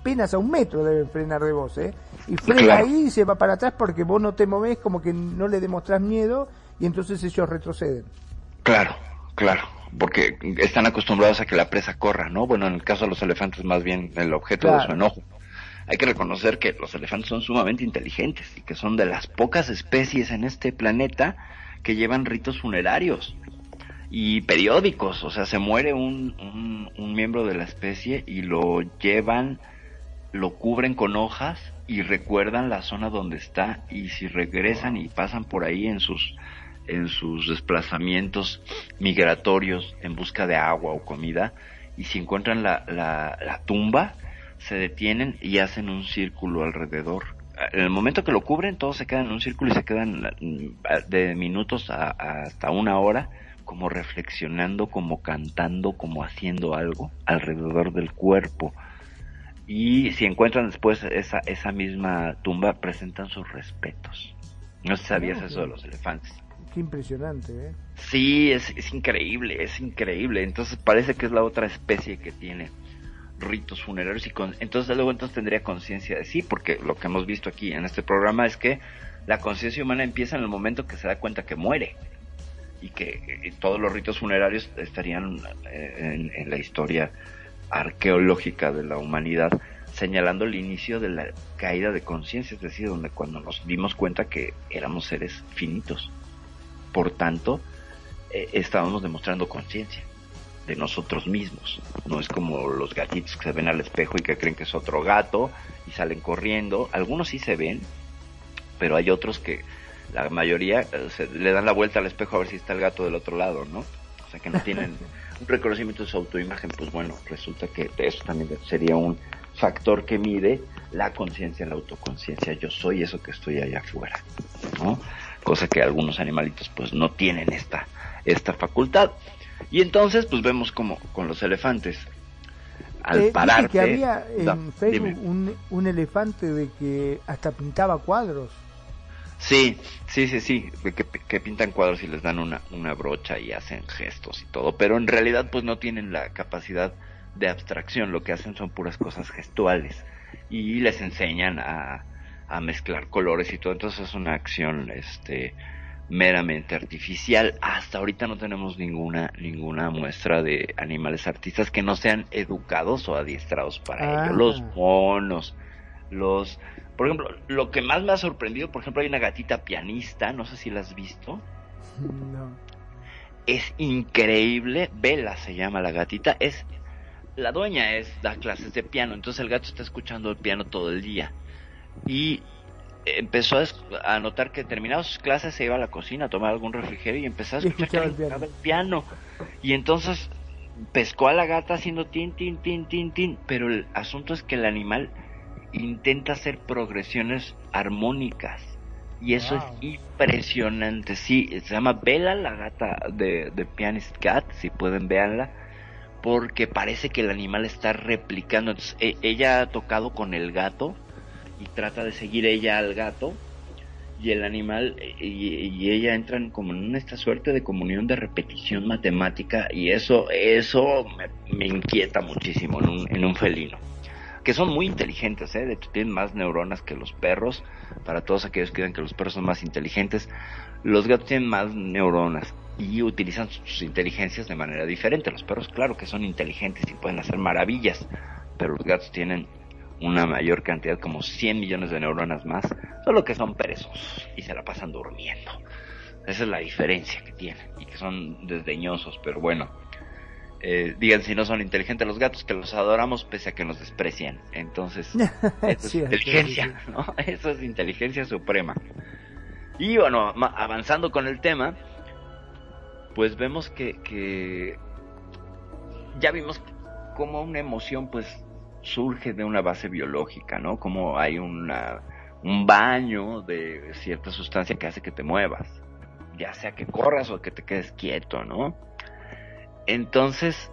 apenas a un metro deben frenar de vos, ¿eh? Y frena Claro. ahí y se va para atrás porque vos no te movés, como que no le demostrás miedo y entonces ellos retroceden. Claro, claro, porque están acostumbrados a que la presa corra, ¿no? Bueno, en el caso de los elefantes más bien el objeto de su enojo. Hay que reconocer que los elefantes son sumamente inteligentes y que son de las pocas especies en este planeta que llevan ritos funerarios y periódicos, o sea, se muere un, un, un miembro de la especie y lo llevan, lo cubren con hojas y recuerdan la zona donde está y si regresan y pasan por ahí en sus en sus desplazamientos migratorios en busca de agua o comida y si encuentran la, la, la tumba se detienen y hacen un círculo alrededor en el momento que lo cubren todos se quedan en un círculo y se quedan de minutos a hasta una hora como reflexionando, como cantando, como haciendo algo alrededor del cuerpo. Y si encuentran después esa, esa misma tumba, presentan sus respetos. No sabías eso de los elefantes. Qué impresionante, ¿eh? Sí, es, es increíble, es increíble. Entonces parece que es la otra especie que tiene ritos funerarios y con, entonces luego entonces tendría conciencia de sí, porque lo que hemos visto aquí en este programa es que la conciencia humana empieza en el momento que se da cuenta que muere y que eh, todos los ritos funerarios estarían eh, en, en, la historia arqueológica de la humanidad señalando el inicio de la caída de conciencia, es decir, donde cuando nos dimos cuenta que éramos seres finitos. Por tanto, eh, estábamos demostrando conciencia de nosotros mismos. No es como los gatitos que se ven al espejo y que creen que es otro gato y salen corriendo. Algunos sí se ven, pero hay otros que la mayoría eh, se, le dan la vuelta al espejo a ver si está el gato del otro lado, ¿no? O sea que no tienen un reconocimiento de su autoimagen, pues bueno, resulta que eso también sería un factor que mide la conciencia, la autoconciencia. Yo soy eso que estoy allá afuera, ¿no? Cosa que algunos animalitos pues no tienen esta, esta facultad. Y entonces pues vemos como con los elefantes, al eh, pararte... que había en no, Facebook un, un elefante de que hasta pintaba cuadros. Sí, sí, sí, sí, que, que, pintan cuadros y les dan una, una brocha y hacen gestos y todo, pero en realidad pues no tienen la capacidad de abstracción, lo que hacen son puras cosas gestuales y les enseñan a, a mezclar colores y todo, entonces es una acción este meramente artificial. Hasta ahorita no tenemos ninguna ninguna muestra de animales artistas que no sean educados o adiestrados para ah. ello. Los monos, los por ejemplo, lo que más me ha sorprendido, por ejemplo, hay una gatita pianista, no sé si la has visto. No. Es increíble, Vela se llama la gatita, es la dueña es da clases de piano, entonces el gato está escuchando el piano todo el día. Y empezó a, a notar que terminaba sus clases se iba a la cocina a tomar algún refrigerio y empezó a escuchar el piano. el piano. Y entonces pescó a la gata haciendo tin, tin, tin, tin, tin. Pero el asunto es que el animal intenta hacer progresiones armónicas. Y eso wow. es impresionante. Sí, se llama Bella, la gata de, de Pianist Cat, si pueden verla. Porque parece que el animal está replicando. Entonces, e ella ha tocado con el gato y trata de seguir ella al gato. Y el animal y, y ella entran como en esta suerte de comunión de repetición matemática. Y eso, eso me, me inquieta muchísimo en un, en un felino que son muy inteligentes, ¿eh? de hecho tienen más neuronas que los perros, para todos aquellos que creen que los perros son más inteligentes, los gatos tienen más neuronas y utilizan sus inteligencias de manera diferente. Los perros, claro que son inteligentes y pueden hacer maravillas, pero los gatos tienen una mayor cantidad, como 100 millones de neuronas más, solo que son perezosos y se la pasan durmiendo. Esa es la diferencia que tienen y que son desdeñosos, pero bueno, eh, digan si no son inteligentes los gatos, que los adoramos pese a que nos desprecian. Entonces, eso Sí, es inteligencia, ¿no? Eso es inteligencia suprema. Y bueno, avanzando con el tema, pues vemos que, que ya vimos cómo una emoción pues surge de una base biológica, ¿no? Como hay una, un baño de cierta sustancia que hace que te muevas, ya sea que corras o que te quedes quieto, ¿no? Entonces,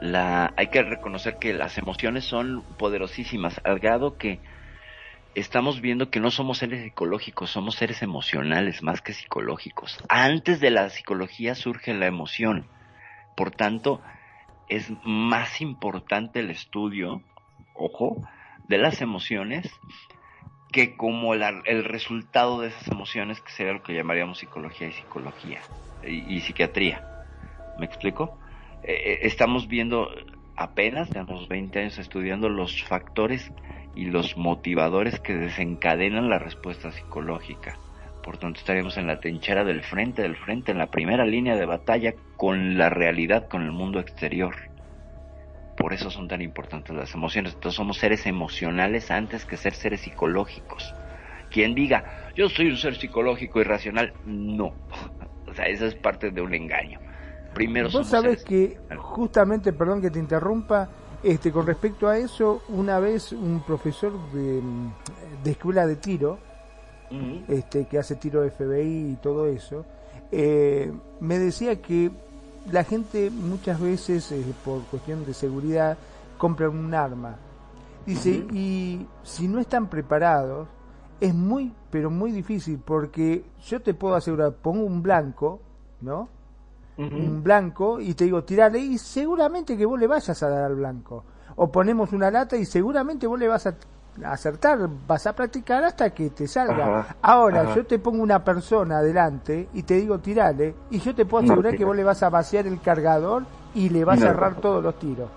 la, hay que reconocer que las emociones son poderosísimas, al grado que estamos viendo que no somos seres psicológicos, somos seres emocionales más que psicológicos. Antes de la psicología surge la emoción. Por tanto, es más importante el estudio, ojo, de las emociones que como la, el resultado de esas emociones, que sería lo que llamaríamos psicología y psicología y, y psiquiatría. ¿Me explico? Eh, estamos viendo apenas, tenemos 20 años estudiando los factores y los motivadores que desencadenan la respuesta psicológica. por tanto estaríamos en la trinchera del frente, del frente, en la primera línea de batalla con la realidad, con el mundo exterior. Por eso son tan importantes las emociones. Entonces somos seres emocionales antes que ser seres psicológicos. Quien diga, yo soy un ser psicológico y racional, no. O sea, eso es parte de un engaño. Primero Vos sabés que, justamente, perdón que te interrumpa, este, con respecto a eso, una vez un profesor de, de escuela de tiro, este, que hace tiro de FBI y todo eso, eh, me decía que la gente muchas veces, eh, por cuestión de seguridad, compra un arma. Dice, y si no están preparados, es muy, pero muy difícil, porque yo te puedo asegurar, pongo un blanco, ¿no? Un blanco y te digo, tirale, y seguramente que vos le vayas a dar al blanco. O ponemos una lata y seguramente vos le vas a acertar, vas a practicar hasta que te salga. Ahora, yo te pongo una persona adelante y te digo tirale, y yo te puedo asegurar que vos le vas a vaciar el cargador y le vas a cerrar todos los tiros.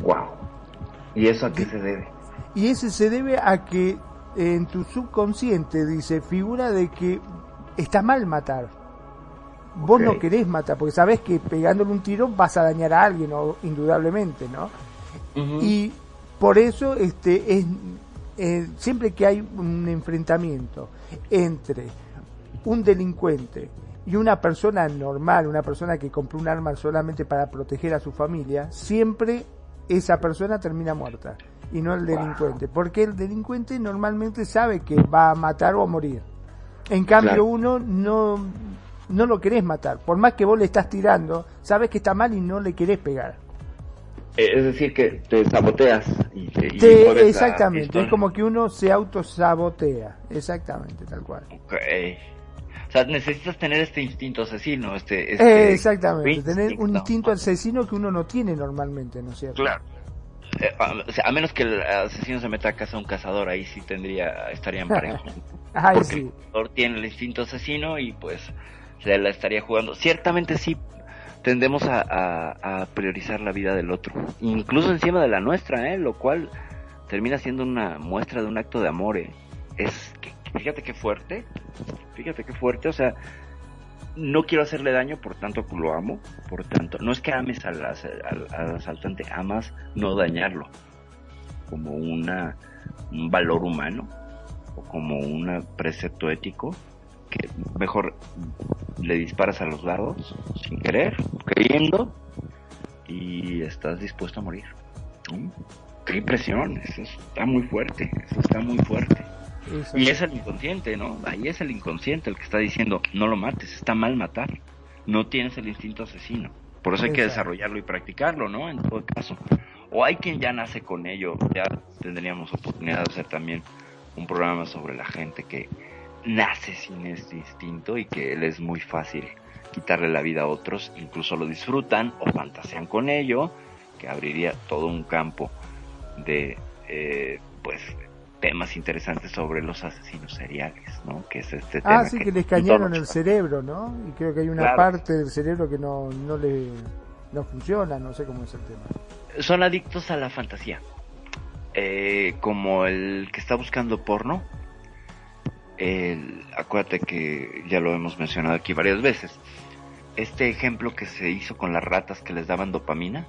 Wow. ¿Y eso a qué se debe? Y ese se debe a que en tu subconsciente dice figura de que está mal matar. Vos no querés matar, porque sabés que pegándole un tiro vas a dañar a alguien, o, indudablemente, ¿no? Y por eso este es eh, siempre que hay un enfrentamiento entre un delincuente y una persona normal, una persona que compró un arma solamente para proteger a su familia, siempre esa persona termina muerta y no el delincuente, porque el delincuente normalmente sabe que va a matar o a morir. En cambio uno no no lo querés matar, por más que vos le estás tirando, sabes que está mal y no le querés pegar. Eh, es decir, que te saboteas. Y, exactamente, es como que uno se autosabotea. Exactamente, tal cual. Okay. O sea, necesitas tener este instinto asesino. Este, eh, este exactamente, tener un instinto asesino que uno no tiene normalmente, ¿no es cierto? Claro. Eh, a, menos que el asesino se meta a casa a un cazador, ahí sí tendría, estarían parejos. Porque sí. el cazador tiene el instinto asesino y pues se la estaría jugando. Ciertamente sí tendemos a, priorizar la vida del otro, incluso encima de la nuestra, ¿eh? lo cual termina siendo una muestra de un acto de amor. ¿eh? Es, fíjate qué fuerte, fíjate qué fuerte, o sea, no quiero hacerle daño, por tanto lo amo, por tanto, no es que ames al, al, asaltante, amas no dañarlo, como una, un valor humano o como un precepto ético que mejor le disparas a los lados sin querer, queriendo y estás dispuesto a morir. Qué impresión, eso está muy fuerte, eso está muy fuerte. Y es el inconsciente, ¿no? Ahí es el inconsciente el que está diciendo, no lo mates, está mal matar. No tienes el instinto asesino. Por eso hay que desarrollarlo y practicarlo, ¿no? En todo caso. O hay quien ya nace con ello. Ya tendríamos oportunidad de hacer también un programa sobre la gente que nace sin este instinto y que él es muy fácil quitarle la vida a otros, incluso lo disfrutan o fantasean con ello, que abriría todo un campo de eh, pues temas interesantes sobre los asesinos seriales, ¿no? Que es este tema. Ah, sí, que, les cañaron el cerebro, ¿no? Y creo que hay una parte del cerebro que no, no le no funciona, no sé cómo es el tema. Son adictos a la fantasía. Eh, como el que está buscando porno, el, acuérdate que ya lo hemos mencionado aquí varias veces. Este ejemplo que se hizo con las ratas que les daban dopamina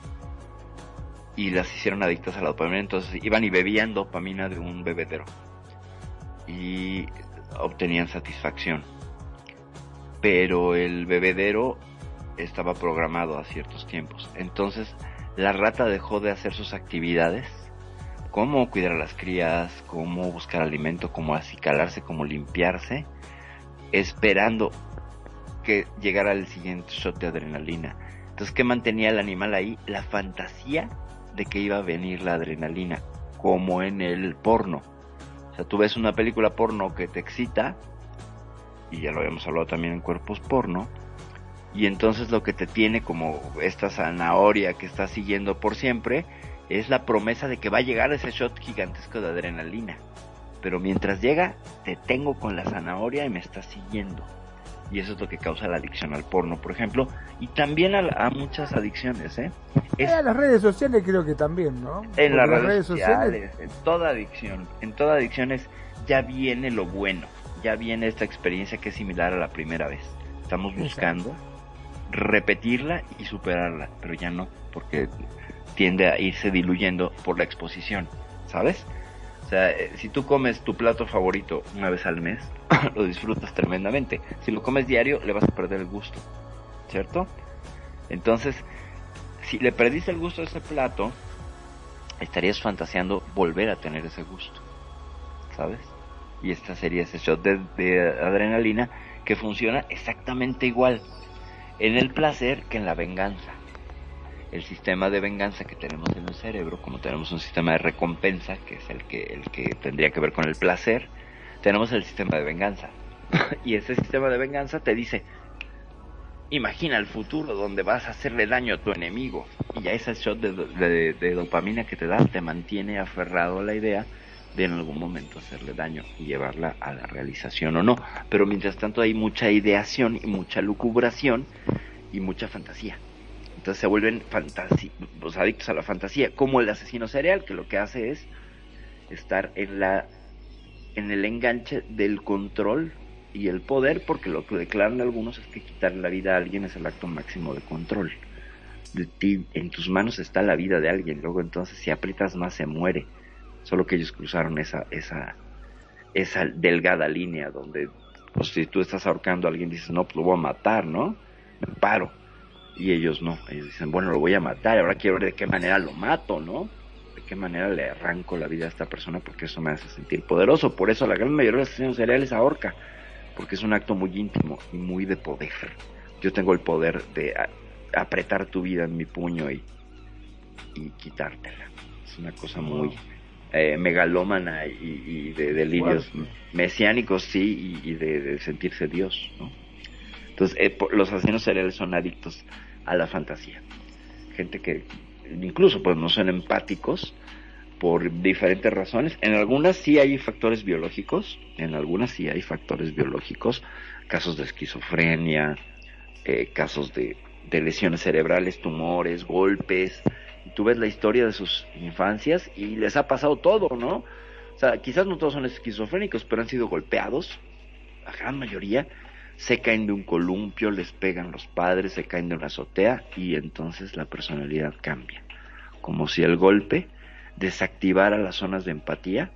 y las hicieron adictas a la dopamina, entonces iban y bebían dopamina de un bebedero y obtenían satisfacción. Pero el bebedero estaba programado a ciertos tiempos. Entonces la rata dejó de hacer sus actividades cómo cuidar a las crías, cómo buscar alimento, cómo acicalarse, cómo limpiarse, esperando que llegara el siguiente shot de adrenalina. Entonces, ¿qué mantenía el animal ahí? La fantasía de que iba a venir la adrenalina, como en el porno. O sea, tú ves una película porno que te excita, y ya lo habíamos hablado también en cuerpos porno, y entonces lo que te tiene como esta zanahoria que está siguiendo por siempre, es la promesa de que va a llegar ese shot gigantesco de adrenalina. Pero mientras llega, te tengo con la zanahoria y me está siguiendo. Y eso es lo que causa la adicción al porno, por ejemplo, y también a, muchas adicciones, ¿eh? Es, eh, las redes sociales creo que también, ¿no? En las redes, sociales, en toda adicción, en toda adicción es ya viene lo bueno. ya viene esta experiencia que es similar a la primera vez. Estamos buscando repetirla y superarla, pero ya no, porque tiende a irse diluyendo por la exposición, ¿sabes? O sea, eh, si tú comes tu plato favorito una vez al mes, lo disfrutas tremendamente. Si lo comes diario, le vas a perder el gusto, ¿cierto? Entonces, si le perdiste el gusto a ese plato, estarías fantaseando volver a tener ese gusto, ¿sabes? Y esta sería ese shot de, de adrenalina que funciona exactamente igual en el placer que en la venganza. El sistema de venganza que tenemos en el cerebro, como tenemos un sistema de recompensa, que es el que, el que tendría que ver con el placer, tenemos el sistema de venganza. y ese sistema de venganza te dice, imagina el futuro donde vas a hacerle daño a tu enemigo. Y ya ese shot de, de, dopamina que te da te mantiene aferrado a la idea de en algún momento hacerle daño y llevarla a la realización o no. Pero mientras tanto hay mucha ideación y mucha lucubración y mucha fantasía. Entonces se vuelven adictos a la fantasía, como el asesino serial, que lo que hace es estar en la en el enganche del control y el poder, porque lo que declaran algunos es que quitar la vida a alguien es el acto máximo de control. En tus manos está la vida de alguien, luego entonces si aprietas más se muere. Solo que ellos cruzaron esa, esa, esa delgada línea donde, pues si tú estás ahorcando a alguien dices, no, pues lo voy a matar, ¿no? Me paro. Y ellos no, ellos dicen, bueno, lo voy a matar, ahora quiero ver de qué manera lo mato, ¿no? De qué manera le arranco la vida a esta persona porque eso me hace sentir poderoso. Por eso la gran mayoría de los asesinos seriales ahorca porque es un acto muy íntimo y muy de poder. Yo tengo el poder de apretar tu vida en mi puño y, y quitártela. Es una cosa muy eh, megalómana y, de delirios mesiánicos, sí, y, de, sentirse Dios, ¿no? Entonces, eh, los asesinos seriales son adictos a la fantasía. Gente que incluso pues no son empáticos, por diferentes razones. En algunas sí hay factores biológicos, en algunas sí hay factores biológicos, casos de esquizofrenia, eh, casos de, lesiones cerebrales, tumores, golpes. Tú ves la historia de sus infancias y les ha pasado todo, ¿no? O sea, quizás no todos son esquizofrénicos, pero han sido golpeados, la gran mayoría. Se caen de un columpio, les pegan los padres, se caen de una azotea y entonces la personalidad cambia. Como si el golpe desactivar a las zonas de empatía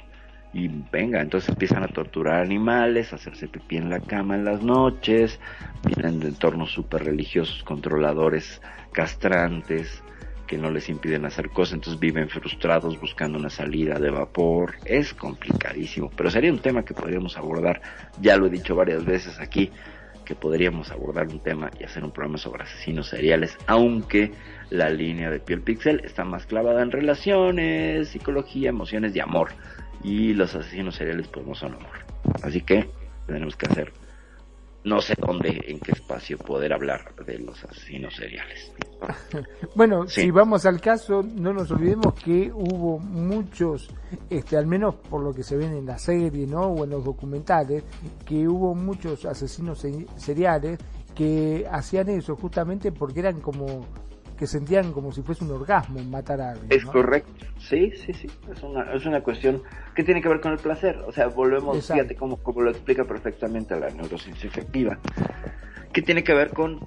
y venga, entonces empiezan a torturar animales, a hacerse pipí en la cama en las noches, vienen de entornos super religiosos, controladores, castrantes, que no les impiden hacer cosas, entonces viven frustrados buscando una salida de vapor, es complicadísimo, pero sería un tema que podríamos abordar, ya lo he dicho varias veces aquí, que podríamos abordar un tema y hacer un programa sobre asesinos seriales, aunque la línea de piel pixel está más clavada en relaciones, psicología, emociones y amor. Y los asesinos seriales pues no son amor. Así que tenemos que hacer no sé dónde, en qué espacio poder hablar de los asesinos seriales. bueno, si vamos al caso, no nos olvidemos que hubo muchos, este, al menos por lo que se ven en la serie, ¿no? O en los documentales, que hubo muchos asesinos seriales que hacían eso justamente porque eran como que sentían como si fuese un orgasmo matar a alguien. Es correcto, sí, sí, sí, es una, es una cuestión que tiene que ver con el placer, o sea, volvemos, fíjate como, como lo explica perfectamente la neurociencia efectiva, que tiene que ver con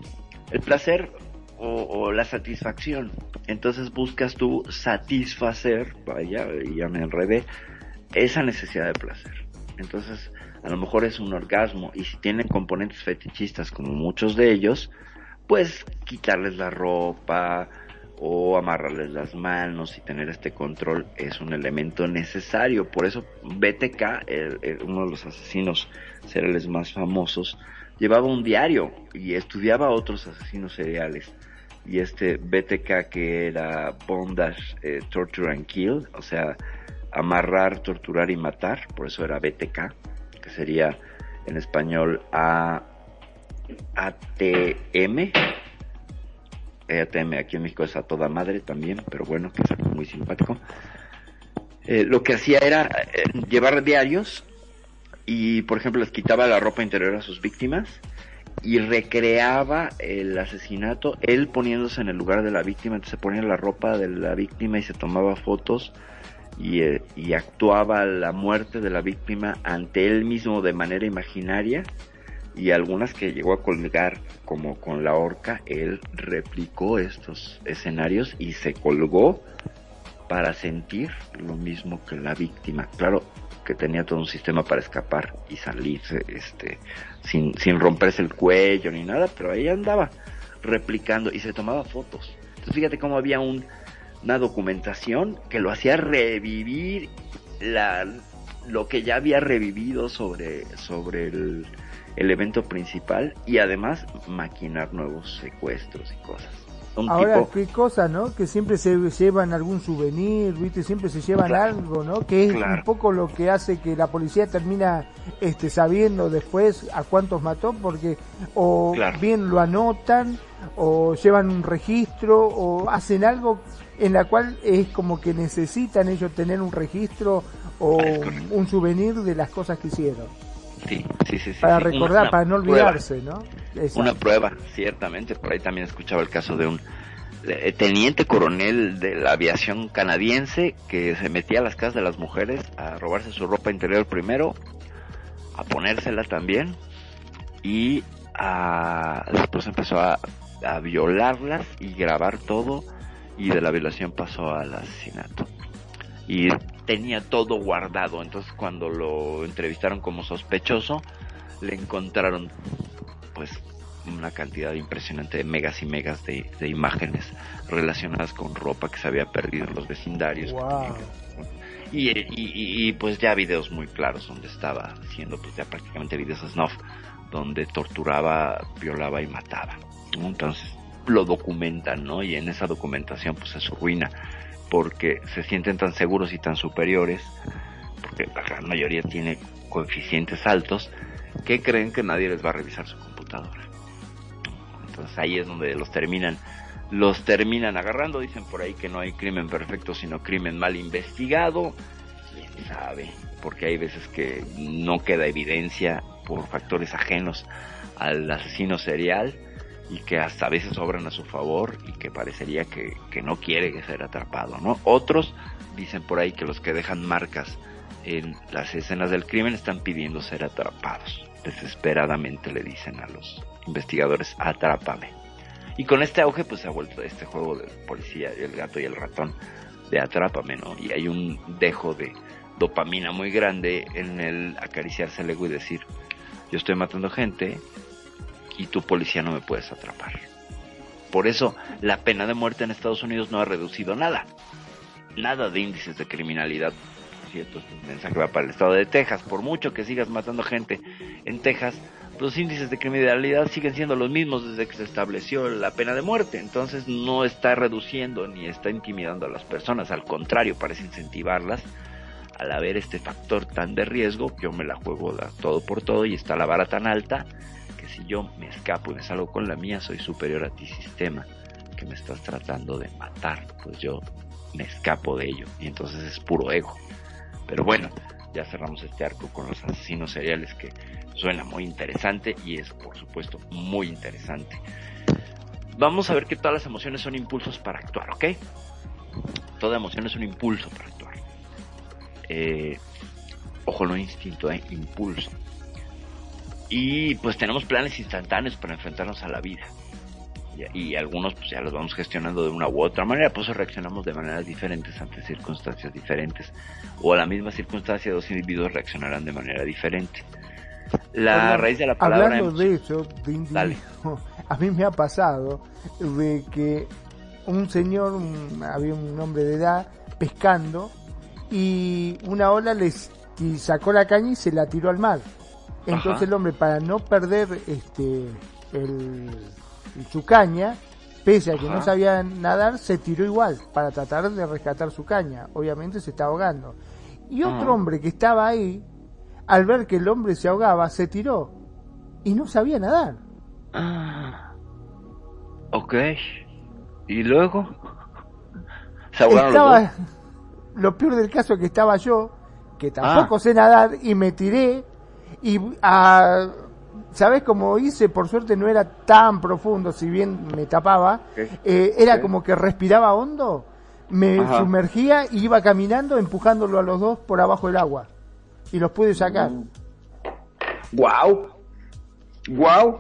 el placer o, la satisfacción. Entonces buscas tú satisfacer, vaya, ya me enredé, esa necesidad de placer. Entonces, a lo mejor es un orgasmo y si tienen componentes fetichistas como muchos de ellos, pues quitarles la ropa o amarrarles las manos y tener este control es un elemento necesario. Por eso BTK, uno de los asesinos seriales más famosos, llevaba un diario y estudiaba a otros asesinos seriales. Y este BTK que era Bondage, eh, Torture and Kill, o sea, amarrar, torturar y matar, por eso era BTK, que sería en español A ATM. ATM aquí en México es a toda madre también, pero bueno, que es muy simpático. Eh, lo que hacía era eh, llevar diarios y, por ejemplo, les quitaba la ropa interior a sus víctimas y recreaba el asesinato, él poniéndose en el lugar de la víctima, entonces se ponía la ropa de la víctima y se tomaba fotos y, eh, y actuaba la muerte de la víctima ante él mismo de manera imaginaria y algunas que llegó a colgar como con la horca, él replicó estos escenarios y se colgó para sentir lo mismo que la víctima. Claro que tenía todo un sistema para escapar y salirse este sin, sin romperse el cuello ni nada, pero ahí andaba replicando y se tomaba fotos. Entonces fíjate cómo había un, una documentación que lo hacía revivir la, lo que ya había revivido sobre, sobre el, el evento principal y además maquinar nuevos secuestros y cosas. Ahora, qué cosa, ¿no? Que siempre se llevan algún souvenir, ¿viste? Siempre se llevan algo, ¿no? Que es un poco lo que hace que la policía termina este, sabiendo después a cuántos mató, porque o bien lo anotan, o llevan un registro, o hacen algo en la cual es como que necesitan ellos tener un registro o un souvenir de las cosas que hicieron. Sí, sí, sí. Para recordar, para no olvidarse, ¿no? Una prueba, ciertamente. Por ahí también escuchaba el caso de un eh, teniente coronel de la aviación canadiense que se metía a las casas de las mujeres a robarse su ropa interior primero, a ponérsela también y a, después empezó a, a violarlas y grabar todo y de la violación pasó al asesinato. Y tenía todo guardado. Entonces cuando lo entrevistaron como sospechoso, le encontraron pues una cantidad impresionante de megas y megas de, imágenes relacionadas con ropa que se había perdido en los vecindarios. Y, y, pues ya videos muy claros donde estaba haciendo pues ya prácticamente videos snuff donde torturaba, violaba y mataba. Entonces lo documentan, ¿no? Y en esa documentación pues es su ruina porque se sienten tan seguros y tan superiores, porque la gran mayoría tiene coeficientes altos, que creen que nadie les va a revisar su computadora. Entonces ahí es donde los terminan, los terminan agarrando, dicen por ahí que no hay crimen perfecto, sino crimen mal investigado, quién sabe, porque hay veces que no queda evidencia por factores ajenos al asesino serial y que hasta a veces obran a su favor y que parecería que, no quiere ser atrapado, ¿no? Otros dicen por ahí que los que dejan marcas en las escenas del crimen están pidiendo ser atrapados. Desesperadamente le dicen a los investigadores, atrápame. Y con este auge pues se ha vuelto este juego del policía el gato y el ratón de atrápame, ¿no? Y hay un dejo de dopamina muy grande en el acariciarse el ego y decir, yo estoy matando gente, y tu policía no me puedes atrapar. Por eso la pena de muerte en Estados Unidos no ha reducido nada. Nada de índices de criminalidad. Cierto, este mensaje va para el estado de Texas. Por mucho que sigas matando gente en Texas, los índices de criminalidad siguen siendo los mismos desde que se estableció la pena de muerte. Entonces no está reduciendo ni está intimidando a las personas. Al contrario, parece incentivarlas. Al haber este factor tan de riesgo, yo me la juego todo por todo y está la vara tan alta si yo me escapo y me salgo con la mía, soy superior a ti sistema que me estás tratando de matar, pues yo me escapo de ello y entonces es puro ego. Pero bueno, ya cerramos este arco con los asesinos seriales que suena muy interesante y es por supuesto muy interesante. Vamos a ver que todas las emociones son impulsos para actuar, ¿ok? Toda emoción es un impulso para actuar. Eh, ojo, no instinto, ¿eh? impulso. Y pues tenemos planes instantáneos para enfrentarnos a la vida. Y, algunos pues ya los vamos gestionando de una u otra manera, pues reaccionamos de maneras diferentes ante circunstancias diferentes. O a la misma circunstancia dos individuos reaccionarán de manera diferente. La raíz de la palabra... Hablando de eso, a mí me ha pasado de que un señor, había un hombre de edad, pescando, y una ola le sacó la caña y se la tiró al mar. Entonces el hombre, para no perder este el, su caña, pese a que no sabía nadar, se tiró igual para tratar de rescatar su caña. Obviamente se está ahogando. Y otro hombre que estaba ahí, al ver que el hombre se ahogaba, se tiró y no sabía nadar. Ah. Ok. ¿Y luego? ¿Se estaba, Lo peor del caso es que estaba yo, que tampoco ah. sé nadar, y me tiré y a, ¿sabes cómo hice? Por suerte no era tan profundo, si bien me tapaba, eh, era como que respiraba hondo, me Ajá. sumergía y iba caminando empujándolo a los dos por abajo del agua. Y los pude sacar. Wow. Wow.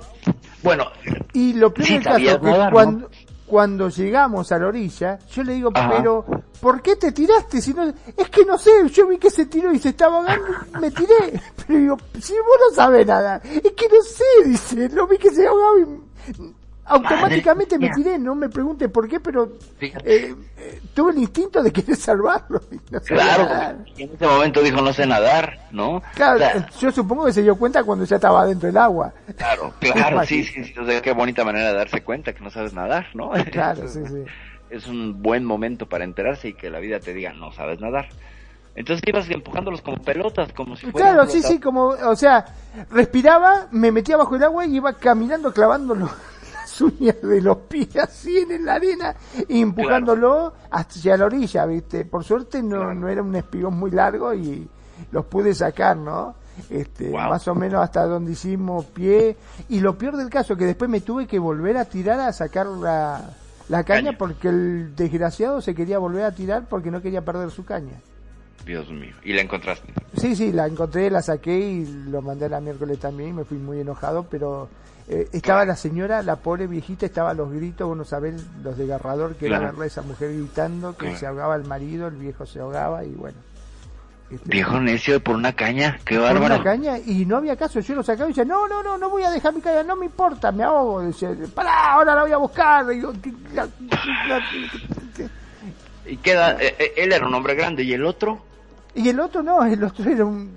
Bueno, Y lo peor Sí, del caso, que nadar, ¿no? Cuando, llegamos a la orilla, yo le digo, Ajá. pero, ¿por qué te tiraste? Si no, es que no sé, yo vi que se tiró y se estaba ahogando, me tiré. Pero digo, si vos no sabés nada, es que no sé, dice, lo vi que se ahogaba y automáticamente me tiré, no me pregunte por qué, pero eh, eh, tuve el instinto de querer salvarlo. no claro, en ese momento dijo no sé nadar, ¿no? Claro, O sea, yo supongo que se dio cuenta cuando ya estaba dentro del agua. claro, claro, sí, sí, sí, o sea, qué bonita manera de darse cuenta que no sabes nadar, ¿no? Claro, sí, sí. Es un buen momento para enterarse y que la vida te diga no sabes nadar. Entonces ibas empujándolos como pelotas, como si fueran Claro, sí, sí, como, o sea, respiraba, me metía bajo el agua y iba caminando clavándolo uñas de los pies así en la arena y empujándolo hacia la orilla, ¿viste? Por suerte no, Claro. no era un espigón muy largo y los pude sacar, ¿no? Este, Wow. más o menos hasta donde hicimos pie. Y lo peor del caso, que después me tuve que volver a tirar a sacar la, la caña Caña. porque el desgraciado se quería volver a tirar porque no quería perder su caña. Dios mío. Y la encontraste. Sí, sí, la encontré, la saqué y lo mandé a la miércoles también me fui muy enojado, pero eh, estaba la señora, la pobre viejita, estaba a los gritos, vos no sabés los desgarrador que era verla esa mujer gritando, que Claro. se ahogaba el marido, el viejo se ahogaba y bueno. Este, Viejo necio por una caña, qué bárbaro. una caña y no había caso, yo lo sacaba y decía, no, no, no, no voy a dejar mi caña, no me importa, me ahogo, decía, pará, ahora la voy a buscar, y digo, "¿Qué- la- la- qué- Y queda, eh, eh, él era un hombre grande y el otro, Y el otro no, el otro era un...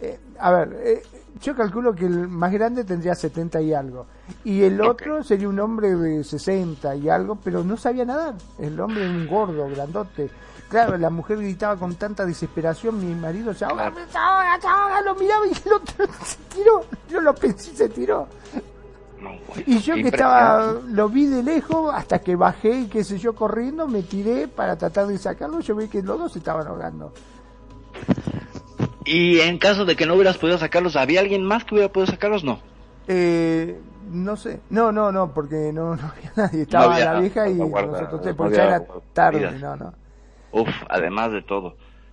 eh, a ver, eh, yo calculo que el más grande tendría 70 y algo. Y el otro sería un hombre de 60 y algo, pero no sabía nadar. El hombre era un gordo, grandote. Claro, la mujer gritaba con tanta desesperación, mi marido se ahoga, se ahoga, se ahoga, lo miraba y el otro se tiró. Yo lo pensé y se tiró. no, Y yo que estaba, lo vi de lejos hasta que bajé y qué sé yo corriendo, me tiré para tratar de sacarlo, yo vi que los dos estaban ahogando. Y en caso de que no hubieras podido sacarlos, ¿había alguien más que hubiera podido sacarlos? No. Eh, no sé, no, no, no, porque no, no había nadie, estaba No había la vieja y nosotros no porque ya era tarde, vidas. no, no. Uf, además de todo.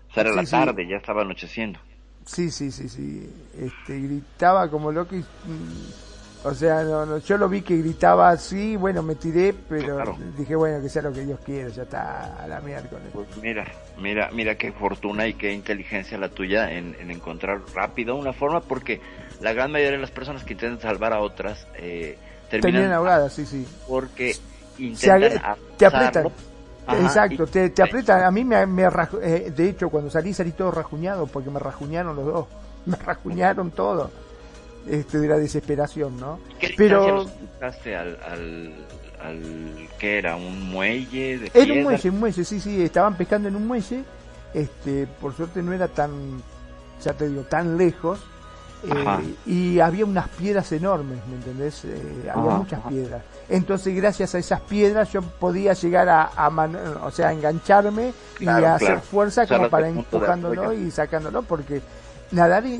O sea, era Sí, la sí. tarde, ya estaba anocheciendo. Sí, sí, sí, sí, este, gritaba como loco y, mm, o sea, no, no, yo lo vi que gritaba así, bueno, me tiré, pero Claro. dije, bueno, que sea lo que Dios quiera, ya está a la miércoles. Pues mira, mira, mira qué fortuna y qué inteligencia la tuya en, en encontrar rápido una forma, porque la gran mayoría de las personas que intentan salvar a otras eh, Terminan terminan ahogadas, sí, sí. porque intentan te aprietan. abrazarlo. Ajá, Exacto, y- te, te aprietan. A mí me, me eh, de hecho, cuando salí salí todo rajuñado porque me rajuñaron los dos. Me rajuñaron todo. Este, de la desesperación, ¿no? ¿Qué Pero- distancia al, al, al, qué era, un muelle de Era un muelle, un muelle, sí, sí, estaban pescando en un muelle. Este, por suerte no era tan, ya te digo, tan lejos. eh, y había unas piedras enormes, ¿me entendés? Eh, había Ajá, muchas ajá. piedras. Entonces, gracias a esas piedras, yo podía llegar a, a man- o sea, a engancharme Claro, y a hacer fuerza como para empujándolo y sacándolo, porque nadar era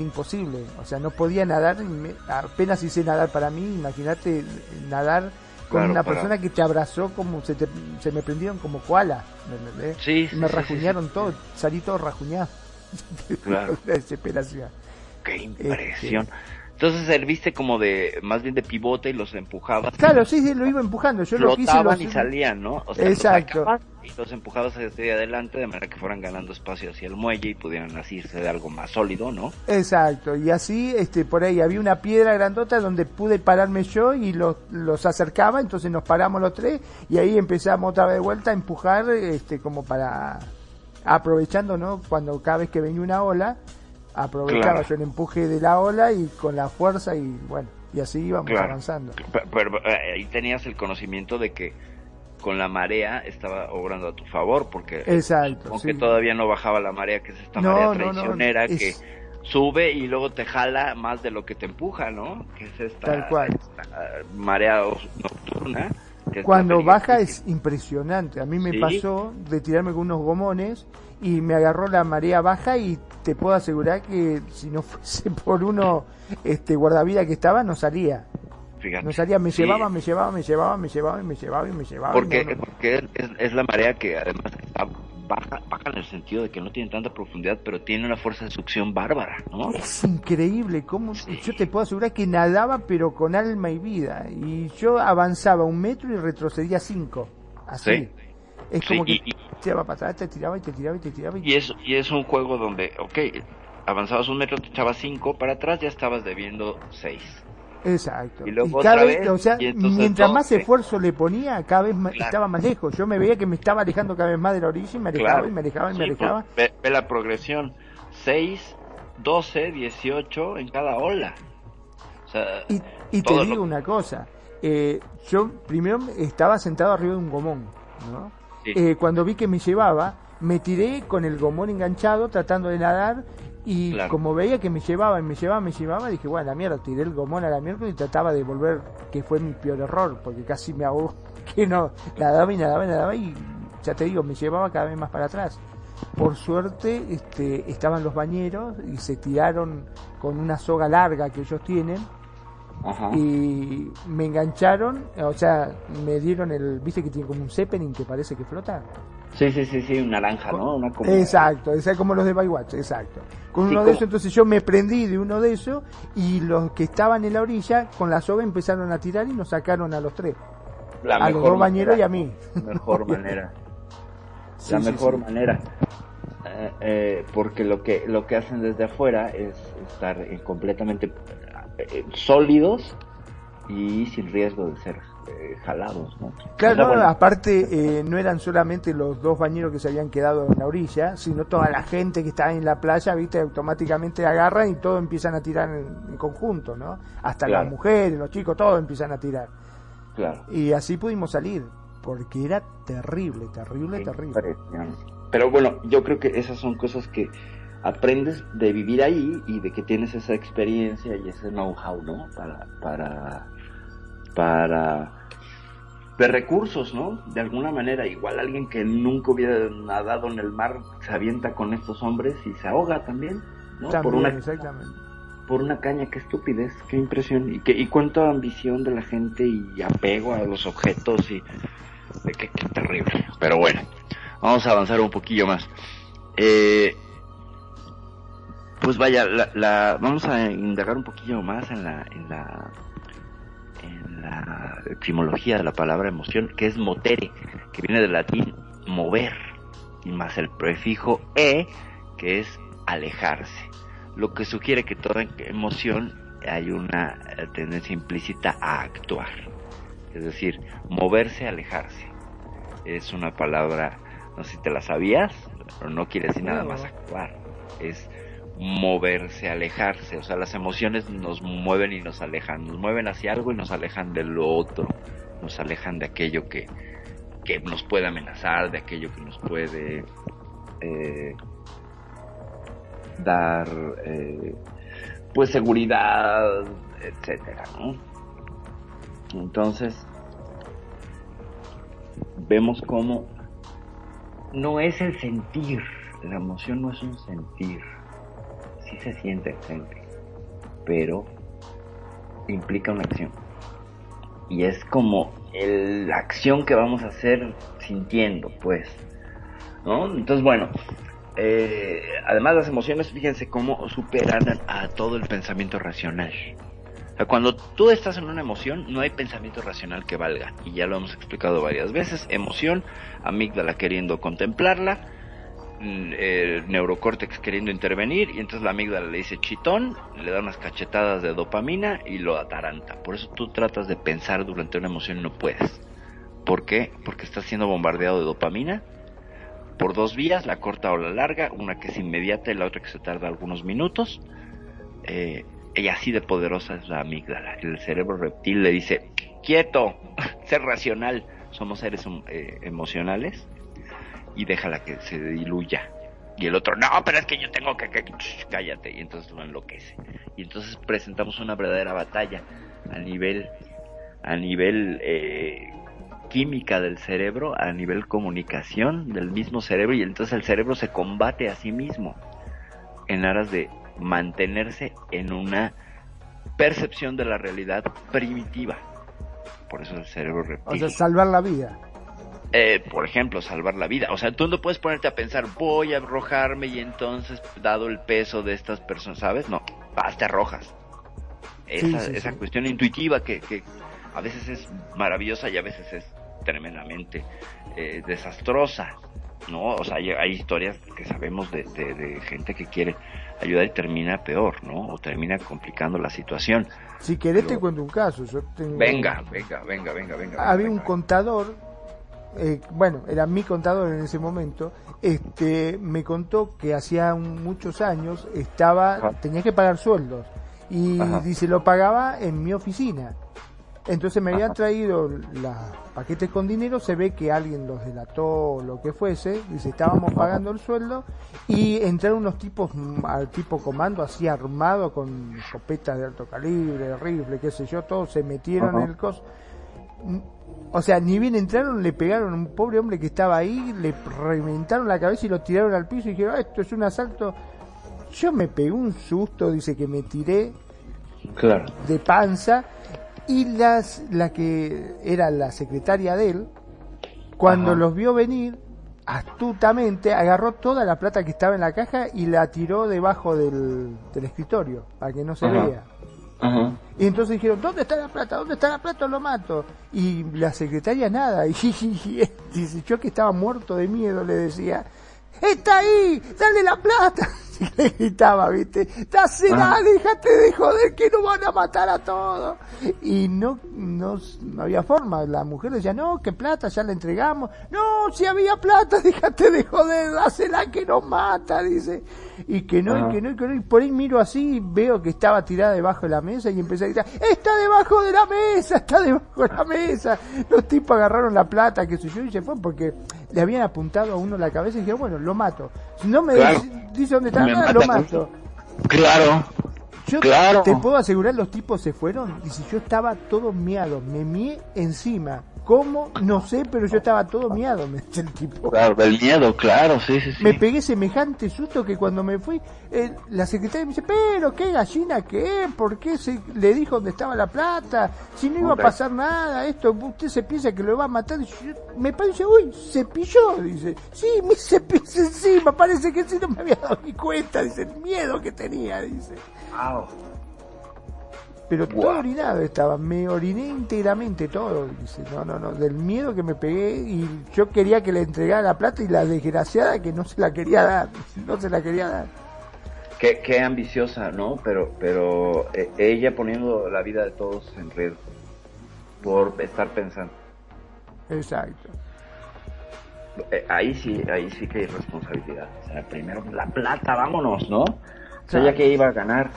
imposible. O sea, no podía nadar, y me- apenas hice nadar para mí. Imagínate nadar con Claro, una para- persona que te abrazó como se, te- se me prendieron como koala. ¿me? Sí, sí, me sí, rajuñaron sí. todo, salí todo rajuñado. Claro. La desesperación. Qué Este, impresión. Entonces serviste como de, más bien de pivote y los empujabas. Claro, sí, sí, lo iba empujando. Yo lo quise. Los... y salían, ¿no? O sea, Exacto. Los y los empujabas hacia adelante de manera que fueran ganando espacio hacia el muelle y pudieran asirse de algo más sólido, ¿no? Exacto, y así, este, por ahí había una piedra grandota donde pude pararme yo y los, los acercaba, entonces nos paramos los tres y ahí empezamos otra vez de vuelta a empujar, este, como para, aprovechando, ¿no? Cuando cada vez que venía una ola, aprovechaba Claro. yo el empuje de la ola y con la fuerza y bueno, y así íbamos Claro. avanzando. Pero, pero, eh, ahí tenías el conocimiento de que con la marea estaba obrando a tu favor, porque Exacto, aunque sí. todavía no bajaba la marea, que es esta No, marea no, no, traicionera es- que sube y luego te jala más de lo que te empuja, ¿no? Que es esta, Tal cual. esta marea nocturna. que Cuando baja es impresionante. A mí me Sí. pasó de tirarme con unos gomones y me agarró la marea baja y te puedo asegurar que si no fuese por uno este guardavidas que estaba no salía. Fíjate. No salía, me Sí. llevaba, me llevaba, me llevaba, me llevaba me llevaba y me llevaba. Porque, no, no. porque es, es la marea que además está baja, baja en el sentido de que no tiene tanta profundidad, pero tiene una fuerza de succión bárbara, ¿no? Es increíble cómo yo te puedo asegurar que nadaba pero con alma y vida y yo avanzaba un metro y retrocedía cinco así Sí. es Sí, como que y- y- te para atrás te tiraba y te tiraba y te tiraba y, Y es, y es un juego donde, ok, avanzabas un metro, te echabas cinco, para atrás ya estabas debiendo seis. Exacto y luego cada otra vez vez, o sea y mientras más doce. esfuerzo le ponía cada vez Claro. estaba más lejos yo me veía que me estaba alejando cada vez más de la orilla y me alejaba Claro. y me alejaba y me Sí, alejaba pues, ve, ve la progresión. 6, 12, 18 en cada ola. O sea, Y, y te digo lo- una cosa, eh, yo primero estaba sentado arriba de un gomón, ¿no? Sí. Eh, cuando vi que me llevaba, me tiré con el gomón enganchado tratando de nadar y Claro. como veía que me llevaba y me llevaba, me llevaba, dije, bueno, la mierda, tiré el gomón a la mierda y trataba de volver, que fue mi peor error, porque casi me ahogó, que no, nadaba y nadaba y nadaba y ya te digo, me llevaba cada vez más para atrás. Por suerte este, estaban los bañeros y se tiraron con una soga larga que ellos tienen Ajá. y me engancharon, o sea, me dieron el, viste que tiene como un zeppelin que parece que flota. Sí, sí, sí, sí, un naranja, ¿no? Una como- Exacto, es como los de Baywatch, exacto. Con Sí, uno de esos, entonces yo me prendí de uno de esos y los que estaban en la orilla con la soga empezaron a tirar y nos sacaron a los tres, La a los mejor dos bañeros y a mí. Mejor manera. Sí, la mejor sí. manera. Eh, eh, porque lo que lo que hacen desde afuera es estar eh, completamente eh, sólidos y sin riesgo de ser eh, jalados, ¿no? Claro, O sea, no, bueno, aparte eh, no eran solamente los dos bañeros que se habían quedado en la orilla, sino toda la gente que está en la playa, viste, automáticamente agarran y todos empiezan a tirar en, en conjunto, ¿no? Hasta Claro. las mujeres, los chicos, todos empiezan a tirar. claro. Y así pudimos salir, porque era terrible, terrible, terrible. Pero bueno, yo creo que esas son cosas que aprendes de vivir ahí y de que tienes esa experiencia y ese know-how, ¿no? Para, para, para, de recursos, ¿no? De alguna manera, igual alguien que nunca hubiera nadado en el mar se avienta con estos hombres y se ahoga también, ¿no? También, por una, exactamente. por una caña, qué estupidez, qué impresión y, qué, y cuánta ambición de la gente y apego a los objetos y de qué, qué terrible. Pero bueno, vamos a avanzar un poquillo más. Eh, pues vaya, la, la- vamos a indagar un poquillo más en la, en la, en la etimología de la palabra emoción, que es motere, que viene del latín mover, y más el prefijo e, que es alejarse lo que sugiere que toda emoción hay una eh, tendencia implícita a actuar. Es decir, moverse, alejarse. Es una palabra, no sé si te la sabías, pero no quiere decir nada más actuar. Es moverse, alejarse. O sea, las emociones nos mueven y nos alejan. Nos mueven hacia algo y nos alejan de lo otro. Nos alejan de aquello que, que nos puede amenazar, de aquello que nos puede eh, dar eh, pues seguridad, etcétera. Entonces vemos cómo no es el sentir, la emoción no es un sentir, sí se siente gente, pero implica una acción y es como el- la acción que vamos a hacer sintiendo, pues, ¿no? Entonces bueno, eh, además las emociones, fíjense cómo superan a, todo el pensamiento racional. O sea, cuando tú estás en una emoción, no hay pensamiento racional que valga. Y ya lo hemos explicado varias veces. Emoción, amígdala queriendo contemplarla, el neurocórtex queriendo intervenir, y entonces la amígdala le dice chitón, le da unas cachetadas de dopamina y lo ataranta. Por eso tú tratas de pensar durante una emoción y no puedes. ¿Por qué? Porque estás siendo bombardeado de dopamina por dos vías, la corta o la larga, una que es inmediata y la otra que se tarda algunos minutos. Eh, y así de poderosa es la amígdala. El cerebro reptil le dice, quieto, ser racional. Somos seres eh, emocionales y déjala que se diluya. Y el otro, no, pero es que yo tengo que, cállate. Y entonces lo enloquece. Y entonces presentamos una verdadera batalla a nivel, a nivel eh, química del cerebro, a nivel comunicación del mismo cerebro. Y entonces el cerebro se combate a sí mismo en aras de mantenerse en una percepción de la realidad primitiva. Por eso el cerebro reptil. O sea, salvar la vida. Eh, por ejemplo, salvar la vida. O sea, tú no puedes ponerte a pensar, voy a arrojarme y entonces, dado el peso de estas personas, ¿sabes? No, vas, te arrojas. Esa, Sí, sí, esa sí. cuestión intuitiva que, que a veces es maravillosa y a veces es tremendamente eh, desastrosa, ¿no? O sea, hay, hay historias que sabemos de, de- de gente que quiere ayudar y termina peor, ¿no? O termina complicando la situación. Si querés te cuento un caso. Yo tengo... Venga, venga, venga, venga, venga. había venga, un contador, eh, bueno, era mi contador en ese momento, este, me contó que hacía un- muchos años estaba, Ajá. tenía que pagar sueldos y Ajá. dice lo pagaba en mi oficina. Entonces me habían traído los paquetes con dinero, se ve que alguien los delató o lo que fuese, dice estábamos pagando el sueldo y entraron unos tipos al tipo comando así armado con escopetas de alto calibre, rifle, qué sé yo, todos se metieron en el coso. O sea, ni bien entraron, le pegaron a un pobre hombre que estaba ahí, le reventaron la cabeza y lo tiraron al piso y dijeron, "Ah, esto es un asalto. Yo me pegué un susto, dice que me tiré Claro. de panza y las la que era la secretaria de él cuando Ajá. los vio venir astutamente agarró toda la plata que estaba en la caja y la tiró debajo del, del escritorio para que no se Ajá. vea Y entonces dijeron ¿dónde está la plata? ¿dónde está la plata? lo mato. Y la secretaria nada. Y, dice yo que estaba muerto de miedo le decía está ahí dale la plata y le gritaba viste dásela Ah. déjate de joder que nos van a matar a todos y no, no no había forma. La mujer decía no que plata ya la entregamos no si había plata déjate de joder dásela que nos mata dice. Y que no y que no y que no. Y por ahí miro así veo que estaba tirada debajo de la mesa y empecé a gritar está debajo de la mesa está debajo de la mesa los tipos agarraron la plata que sé yo y se fue porque le habían apuntado a uno la cabeza y dije bueno lo mato si no me Claro. dice, dice dónde está nada, lo mato Claro. yo Claro. te puedo asegurar los tipos se fueron y si yo estaba todo miado me mié encima ¿Cómo? No sé, pero yo estaba todo miado, me dice el tipo. Claro, del miedo, claro, sí, sí, sí. Me pegué semejante susto que cuando me fui, eh, la secretaria me dice, pero qué gallina que es, ¿por qué se le dijo dónde estaba la plata? Si no iba a pasar nada, esto, usted se piensa que lo va a matar. Y yo- me parece, uy, se pilló, dice. Sí, me se pilló encima, parece que sí no me había dado ni cuenta, dice, el miedo que tenía, dice. Wow. Pero todo orinado estaba, me oriné íntegramente todo, dice, no, no, no, del miedo que me pegué y yo quería que le entregara la plata y la desgraciada que no se la quería dar, no se la quería dar. Qué, qué ambiciosa, ¿no? Pero, pero eh, ella poniendo la vida de todos en riesgo por estar pensando. Exacto. Eh, ahí sí, ahí sí que hay responsabilidad. O sea, primero la plata, vámonos, ¿no? O sea, ya que iba a ganar.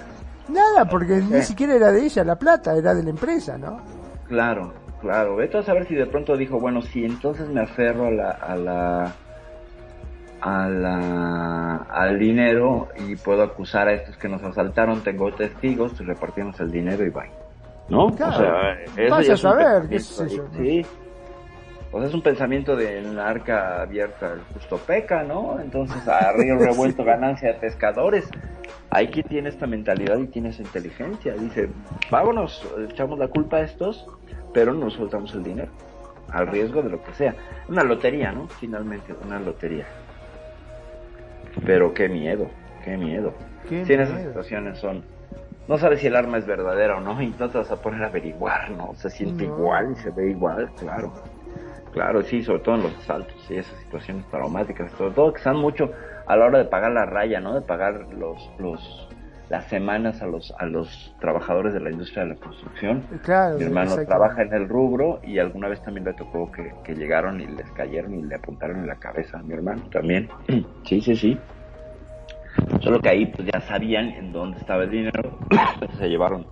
Nada, porque ni siquiera era de ella la plata, era de la empresa, ¿no? Claro, claro. Vete a saber si de pronto dijo, bueno, sí, entonces me aferro a la, a la, a la, al dinero y puedo acusar a estos que nos asaltaron, tengo testigos, repartimos el dinero y bye. ¿No? Claro. O sea, eso Vaya ya a saber, qué sé yo, Sí. Es un pensamiento de la arca abierta, el justo peca, ¿no? Entonces, a río revuelto, ganancia de pescadores. Hay quien tiene esta mentalidad y tiene esa inteligencia. Dice, vámonos, echamos la culpa a estos, pero no soltamos el dinero. Al riesgo de lo que sea. Una lotería, ¿no? Finalmente, una lotería. Pero qué miedo, qué miedo. Sí, en esas situaciones son... No sabes si el arma es verdadera o no y no te vas a poner a averiguar, ¿no? Se siente No. igual y se ve igual, claro. Claro, sí, sobre todo en los asaltos y esas situaciones traumáticas, sobre todo que están mucho a la hora de pagar la raya, ¿no? De pagar los, los, las semanas a los, a los trabajadores de la industria de la construcción. Claro, Mi hermano trabaja en el rubro y alguna vez también le tocó que, que llegaron y les cayeron y le apuntaron en la cabeza a mi hermano también. Sí, sí, sí. Solo que ahí pues ya sabían en dónde estaba el dinero, se llevaron.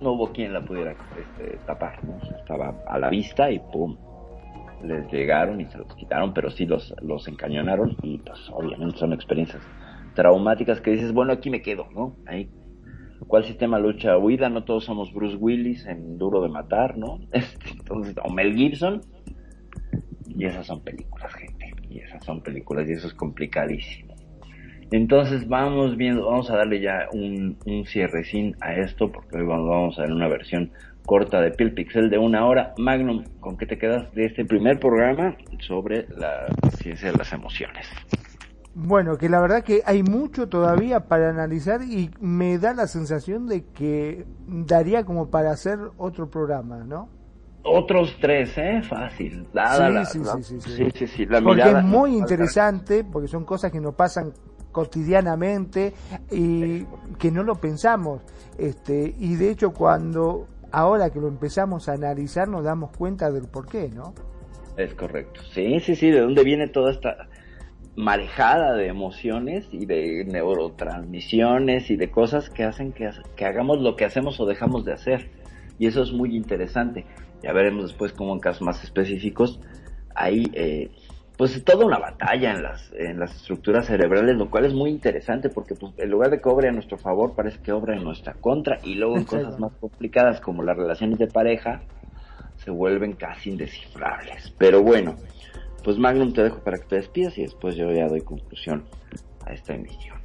No hubo quien la pudiera este, tapar, ¿no? Estaba a la vista y pum, les llegaron y se los quitaron, pero sí los, los encañonaron y pues obviamente son experiencias traumáticas que dices, bueno, aquí me quedo, ¿no? Ahí ¿Cuál sistema lucha huida? No todos somos Bruce Willis en Duro de Matar, ¿no? Este, Entonces, o Mel Gibson. Y esas son películas, gente. Y esas son películas y eso es complicadísimo. Entonces vamos viendo, vamos a darle ya un, un cierrecín a esto, porque hoy vamos a ver una versión corta de Pil Pixel de una hora. Magnum, ¿con qué te quedas de este primer programa sobre la ciencia de las emociones? Bueno, que la verdad que hay mucho todavía para analizar y me da la sensación de que daría como para hacer otro programa, ¿no? Otros tres, ¿eh? Fácil. Dada sí, la, sí, sí, sí, sí, sí, sí, la porque mirada- es muy interesante, porque son cosas que nos pasan cotidianamente y que no lo pensamos. Este, y de hecho cuando ahora que lo empezamos a analizar nos damos cuenta del por qué, ¿no? Es correcto. Sí, sí, sí, de dónde viene toda esta marejada de emociones y de neurotransmisiones y de cosas que hacen que, que hagamos lo que hacemos o dejamos de hacer. Y eso es muy interesante. Ya veremos después cómo en casos más específicos hay pues toda una batalla en las, en las estructuras cerebrales, lo cual es muy interesante porque pues en lugar de que obre a nuestro favor, parece que obra en nuestra contra y luego en cosas más complicadas como las relaciones de pareja se vuelven casi indescifrables. Pero bueno, pues Magnum te dejo para que te despidas y después yo ya doy conclusión a esta emisión.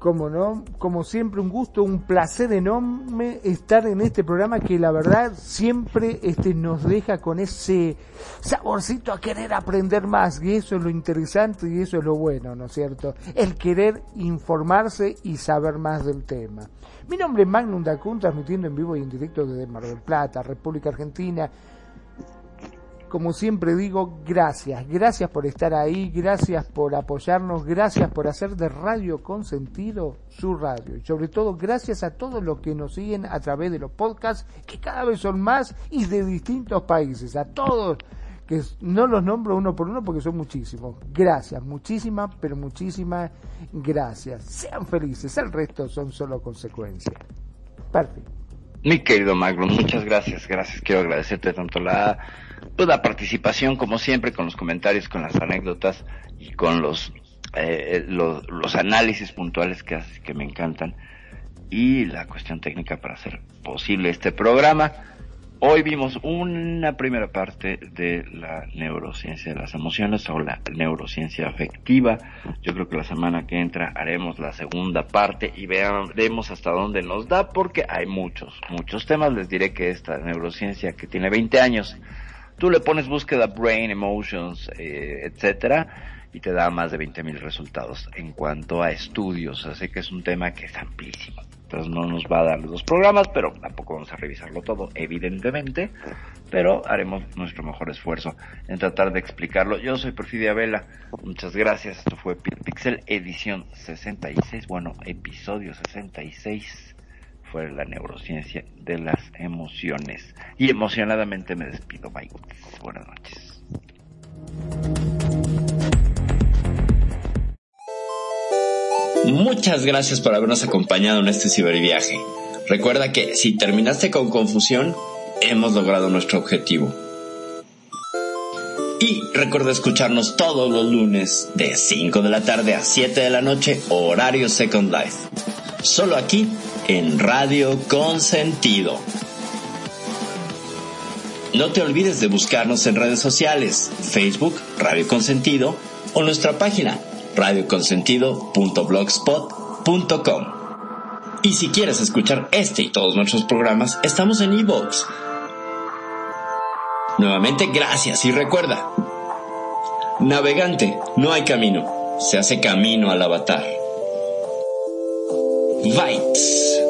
Como no, como siempre un gusto, un placer enorme estar en este programa que la verdad siempre este nos deja con ese saborcito a querer aprender más y eso es lo interesante y eso es lo bueno, ¿no es cierto? El querer informarse y saber más del tema. Mi nombre es Magnum Dacun, transmitiendo en vivo y en directo desde Mar del Plata, República Argentina. Como siempre digo, gracias, gracias por estar ahí, gracias por apoyarnos, gracias por hacer de Radio Consentido su radio y sobre todo gracias a todos los que nos siguen a través de los podcasts que cada vez son más y de distintos países, a todos que no los nombro uno por uno porque son muchísimos. Gracias, muchísimas, pero muchísimas gracias. Sean felices, el resto son solo consecuencias. Perfecto. Mi querido Magnum, muchas gracias, gracias. Quiero agradecerte tanto la, pues, la participación como siempre con los comentarios, con las anécdotas y con los, eh, los, los análisis puntuales que haces que me encantan y la cuestión técnica para hacer posible este programa. Hoy vimos una primera parte de la neurociencia de las emociones o la neurociencia afectiva. Yo creo que la semana que entra haremos la segunda parte y veremos hasta dónde nos da porque hay muchos, muchos temas. Les diré que esta neurociencia que tiene 20 años, tú le pones búsqueda brain, emotions, eh, etcétera y te da más de 20 mil resultados en cuanto a estudios. Así que es un tema que es amplísimo. Entonces no nos va a dar los dos programas, pero tampoco vamos a revisarlo todo, evidentemente. Pero haremos nuestro mejor esfuerzo en tratar de explicarlo. Yo soy Perfidia Vela. Muchas gracias. Esto fue Pixel edición 66. Bueno, episodio 66 fue la neurociencia de las emociones. Y emocionadamente me despido. Bye. Buenas noches. Muchas gracias por habernos acompañado en este ciberviaje. Recuerda que si terminaste con confusión, hemos logrado nuestro objetivo. Y recuerda escucharnos todos los lunes de 5 de la tarde a 7 de la noche, horario Second Life. Solo aquí en Radio Consentido. No te olvides de buscarnos en redes sociales, Facebook, Radio Consentido o nuestra página radioconsentido.blogspot.com. Y si quieres escuchar este y todos nuestros programas, estamos en iVoox. Nuevamente, gracias y recuerda, navegante, no hay camino, se hace camino al avatar. Weitz.